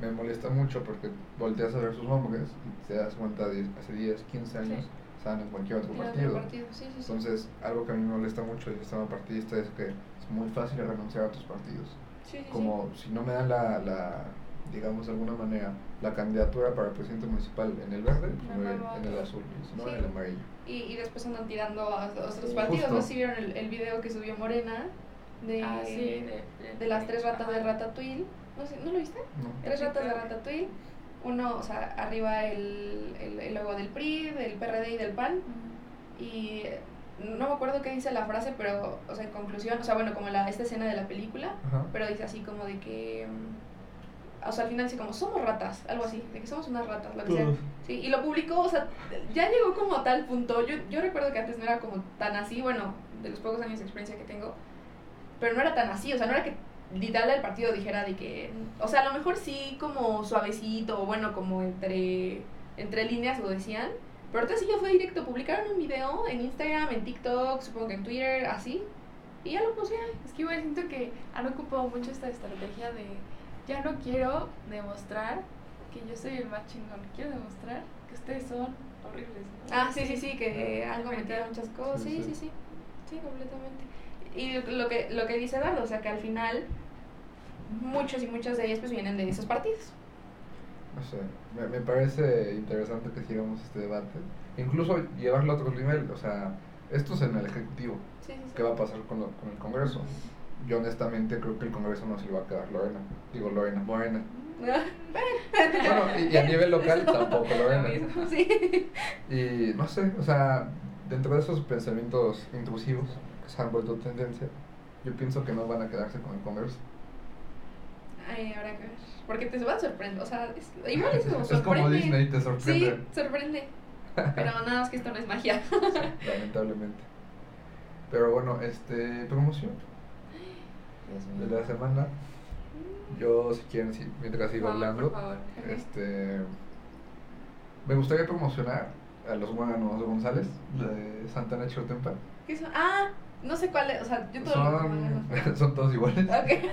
Speaker 3: me molesta mucho porque volteas a ver sus nombres y te das cuenta de hace 10, 15 años
Speaker 1: Sí.
Speaker 3: estaban en cualquier otro partido.
Speaker 2: partido, Sí, sí.
Speaker 3: Entonces, algo que a mí me molesta mucho del sistema partidista es que es muy fácil renunciar a otros partidos. Como si no me dan la, la, digamos de alguna manera, la candidatura para presidente municipal en el verde, en el azul, y si no en el amarillo.
Speaker 2: Y, y después andan tirando a otros
Speaker 3: Justo.
Speaker 2: partidos. No sé si vieron el, el video que subió Morena de,
Speaker 1: Ah, sí, de,
Speaker 2: de las tres ratas de. Ratatouille. No, sé, ¿No lo viste?
Speaker 3: No.
Speaker 2: Tres ratas de. Ratatouille. Uno, o sea, arriba el, el, el logo del PRI, del PRD y del PAN. Y no me acuerdo qué dice la frase, pero, o sea, en conclusión, o sea, bueno, como la, esta escena de la película,
Speaker 3: Ajá.
Speaker 2: pero dice así como de que. mm, O sea, al final dice como, somos ratas, algo así, de que somos unas ratas, lo que sea. Sí, y lo publicó, o sea, ya llegó como a tal punto. Yo, yo recuerdo que antes no era como tan así, bueno, de los pocos años de experiencia que tengo, pero no era tan así, o sea, no era que literal el partido dijera de que, o sea, a lo mejor sí como suavecito, o bueno, como entre, entre líneas lo decían, pero ahorita sí ya fue directo, publicaron un video en Instagram, en TikTok, supongo que en Twitter, así, y ya lo pusieron.
Speaker 1: Es que igual siento que han ocupado mucho esta estrategia de ya no quiero demostrar que yo soy el más chingón, quiero demostrar que ustedes son horribles. ¿no?
Speaker 2: Ah, sí, sí, sí, que han cometido muchas cosas.
Speaker 3: Sí,
Speaker 2: Sí,
Speaker 3: sí.
Speaker 2: sí, sí. Sí, completamente. Y lo que, lo que dice Eduardo, o sea, que al final muchos y muchas de ellas pues vienen de esos partidos.
Speaker 3: No sé, me, me parece interesante que sigamos este debate. Incluso llevarlo a otro nivel, o sea, esto es en el Ejecutivo.
Speaker 2: Sí, sí, sí.
Speaker 3: ¿Qué va a pasar con, lo- con el Congreso? Yo honestamente creo que el Congreso no se lo va a quedar Lorena. Digo Lorena, Morena. Bueno, y, y a nivel local tampoco Lorena.
Speaker 1: Lo mismo.
Speaker 2: Sí.
Speaker 3: Y no sé, o sea, dentro de esos pensamientos intrusivos que se han vuelto tendencia, yo pienso que no van a quedarse con el Congreso.
Speaker 2: Ay, habrá que ver. Porque te va a sorprender, o sea, es, igual
Speaker 3: Es
Speaker 2: sorprende.
Speaker 3: como Disney, te
Speaker 2: Sí,
Speaker 3: sorprende.
Speaker 2: sorprende. Pero nada más que esto no es magia.
Speaker 3: lamentablemente. Pero bueno, este, promoción
Speaker 2: Dios
Speaker 3: de la semana. Yo, si quieren, si, mientras sigo
Speaker 1: favor,
Speaker 3: hablando,
Speaker 1: por favor.
Speaker 3: este, me gustaría promocionar a los Guánanos González, de Santana Chiltempa.
Speaker 2: ¿Qué son? Ah, no sé cuál es. O sea, yo todo lo
Speaker 3: Son, son todos iguales.
Speaker 2: Ok.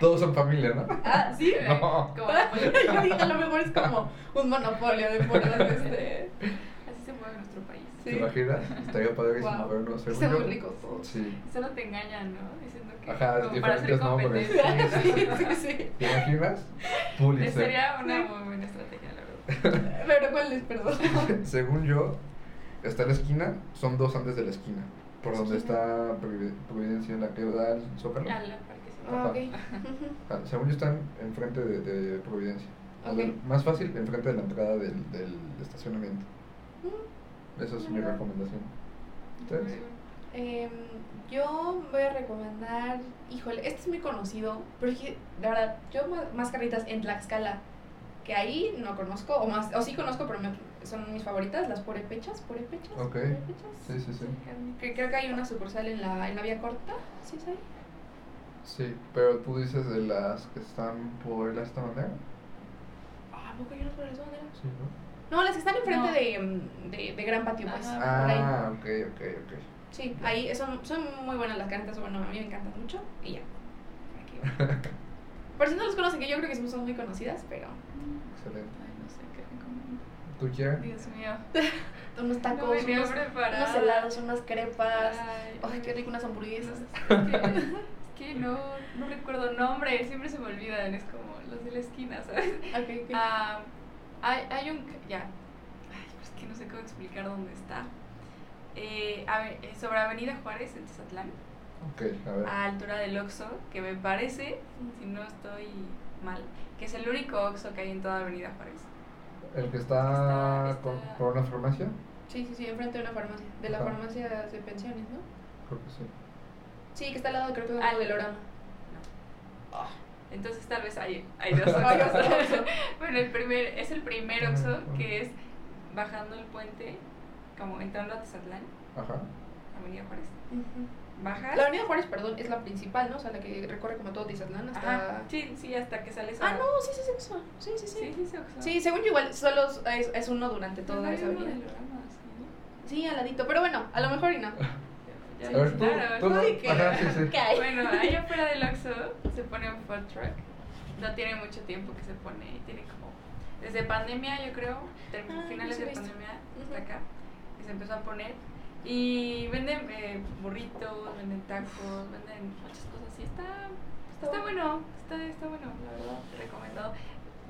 Speaker 3: Todos son familia, ¿no?
Speaker 2: Ah, sí.
Speaker 3: No.
Speaker 1: Como.
Speaker 2: Yo dije, a lo mejor es como un monopolio de pueblos. Este.
Speaker 1: Así se mueve nuestro país.
Speaker 2: Sí.
Speaker 3: ¿Te imaginas? Estaría padrísimo,
Speaker 2: Wow.
Speaker 3: pero no sé.
Speaker 2: Están muy ricos.
Speaker 3: Sí.
Speaker 1: Solo te engañan, ¿no? Diciendo que
Speaker 3: Ajá,
Speaker 1: como para hacer
Speaker 3: diferentes nombres.
Speaker 1: competencia.
Speaker 2: Sí, sí, sí.
Speaker 3: ¿Te imaginas? Pulitzer.
Speaker 1: Sería una muy buena estrategia, la verdad.
Speaker 2: Pero ¿cuál es? Perdón.
Speaker 3: Según yo, está la esquina, son dos antes de la esquina. Por donde está Provi- Providencia, la que da al Zócalo.
Speaker 1: A la parquecita.
Speaker 2: Ah, ok.
Speaker 3: Ah, Según yo, están enfrente de, de Providencia. Más fácil, enfrente de la entrada del, del estacionamiento.
Speaker 2: Mm.
Speaker 3: Esa es mi recomendación. ¿Ustedes?
Speaker 2: Em, yo voy a recomendar, híjole, este es muy conocido, pero es que, de verdad, yo ma- más carritas en Tlaxcala, que ahí no conozco, o más, o sí conozco, pero me- son mis favoritas, las purépechas, purépechas,
Speaker 3: Ok.
Speaker 2: purépechas.
Speaker 3: Sí, sí, sí.
Speaker 2: Que creo que hay una sucursal en la, en la vía corta, ¿sí sabes?
Speaker 3: Sí, pero tú dices de las que están por esta manera.
Speaker 2: Ah, ¿a poco hay unas por esa manera?
Speaker 3: Sí, ¿no?
Speaker 2: No, las que están enfrente
Speaker 1: No.
Speaker 2: de, de, de Gran Patio, pues, por.
Speaker 3: Ah, ok, ok, ok.
Speaker 2: Sí, ahí son, son muy buenas las carnitas, bueno, a mí me encantan mucho, y ya. Aquí va. Por si no los conocen, que yo creo que son muy conocidas, pero
Speaker 3: Excelente.
Speaker 1: Ay, no sé qué.
Speaker 3: ¿Tú, Kiara?
Speaker 1: Dios mío.
Speaker 2: unos
Speaker 1: No
Speaker 2: tacos,
Speaker 1: venía
Speaker 2: unos, unos helados, unas crepas.
Speaker 1: Ay,
Speaker 2: Ay, qué rico unas hamburguesas.
Speaker 1: Es que, es que no, no recuerdo nombre, siempre se me olvidan, es como los de la esquina, ¿sabes?
Speaker 2: Ok, ok.
Speaker 1: Ah, hay, hay un. Ya. Ay, pues es que no sé cómo explicar dónde está. Eh, a ver, eh, sobre Avenida Juárez, en Tizatlán,
Speaker 3: A ver.
Speaker 1: a altura del Oxxo, que me parece, si no estoy mal, que es el único Oxxo que hay en toda Avenida Juárez.
Speaker 3: El que está,
Speaker 1: Está-
Speaker 3: con-
Speaker 1: está-
Speaker 3: por una farmacia.
Speaker 2: Sí, sí, sí, enfrente de una farmacia. De la farmacia de pensiones, ¿no?
Speaker 3: Creo que sí.
Speaker 2: Sí, que está al lado, creo que de
Speaker 1: Ah,
Speaker 2: un velorama.
Speaker 1: No. Entonces tal vez hay, hay dos.
Speaker 2: Oxxo.
Speaker 1: bueno, el primer, es el primer Oxxo que es bajando el puente, como entrando a Tizatlán,
Speaker 3: Ajá.
Speaker 1: Avenida Juárez.
Speaker 2: Ujú.
Speaker 1: Bajas.
Speaker 2: La avenida Juárez, perdón, es la principal, ¿no? O sea, la que recorre como todo Tizatlán hasta...
Speaker 1: Ajá. Sí, sí, hasta que sales a...
Speaker 2: Ah, no, sí, sí, sí, sí, sí, sí.
Speaker 1: Sí, sí,
Speaker 2: según yo igual, solo es, es uno durante toda esa avenida.
Speaker 1: sí.
Speaker 2: Sí, al ladito, pero bueno, a lo mejor y no.
Speaker 1: Ya,
Speaker 3: A ver, tú,
Speaker 1: claro,
Speaker 3: tú,
Speaker 2: qué-
Speaker 3: Ajá, sí, sí.
Speaker 2: ¿Qué hay?
Speaker 1: Bueno, allá afuera del Oxxo se pone un food truck. No tiene mucho tiempo que se pone, tiene como... Desde pandemia, yo creo,
Speaker 2: Ah,
Speaker 1: finales de
Speaker 2: visto.
Speaker 1: pandemia hasta acá, que se empezó a poner. Y venden eh, burritos, venden tacos, venden muchas cosas. Y está, está bueno, está, está bueno, la verdad, recomendado.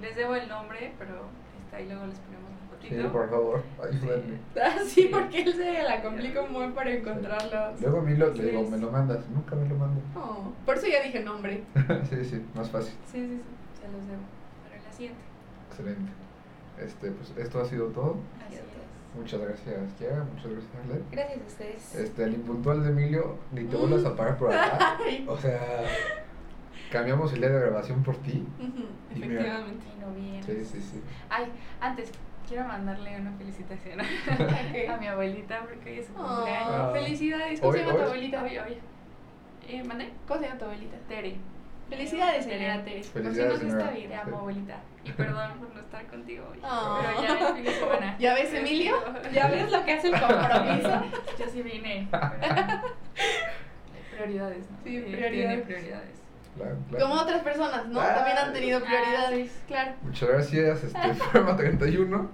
Speaker 1: Les debo el nombre, pero está ahí, luego les ponemos un
Speaker 3: Sí,
Speaker 1: fotito.
Speaker 3: por favor, ayúdenme.
Speaker 2: Ah, sí, porque él se la complica muy para encontrarlos.
Speaker 3: Luego a mí lo, le digo,
Speaker 1: Sí.
Speaker 3: me lo mandas. Nunca me lo mando.
Speaker 2: Oh, por eso ya dije nombre.
Speaker 3: sí, sí, más fácil.
Speaker 1: Sí, sí, sí, se los debo. Pero la siguiente.
Speaker 3: Excelente. Este, pues esto ha sido todo.
Speaker 1: Así es.
Speaker 3: Muchas gracias, Kiara. Muchas gracias, Ale.
Speaker 2: Gracias a ustedes.
Speaker 3: Este, al impuntual de Emilio, ni te vuelvas a parar por acá. O sea, cambiamos el día de grabación por ti.
Speaker 1: Efectivamente, y no bien.
Speaker 3: Sí, sí, sí.
Speaker 1: Ay, antes, quiero mandarle una felicitación a mi abuelita porque hoy es su
Speaker 2: Oh,
Speaker 1: cumpleaños.
Speaker 3: Ah.
Speaker 2: felicidades. ¿Cómo se llama tu abuelita?
Speaker 1: Oye, oye. Eh, ¿Mandé?
Speaker 2: ¿Cómo se llama tu abuelita?
Speaker 1: Tere.
Speaker 2: Felicidades,
Speaker 1: Tere.
Speaker 2: señora Tere.
Speaker 3: Felicidades, señora.
Speaker 1: Te amo, abuelita. Y perdón por no estar contigo hoy.
Speaker 2: Oh.
Speaker 1: Pero ya el fin de semana.
Speaker 2: ¿Ya ves, Emilio? ¿Ya ves lo que hace el compromiso?
Speaker 1: Yo sí vine. pero- Prioridades, ¿no?
Speaker 2: Sí,
Speaker 1: Eh,
Speaker 2: prioridades.
Speaker 1: Tiene prioridades.
Speaker 3: Claro, claro.
Speaker 2: Como otras personas, ¿no?
Speaker 3: Ah,
Speaker 2: También han tenido
Speaker 1: ah,
Speaker 2: prioridades. Claro.
Speaker 3: Muchas gracias, este, programa 31.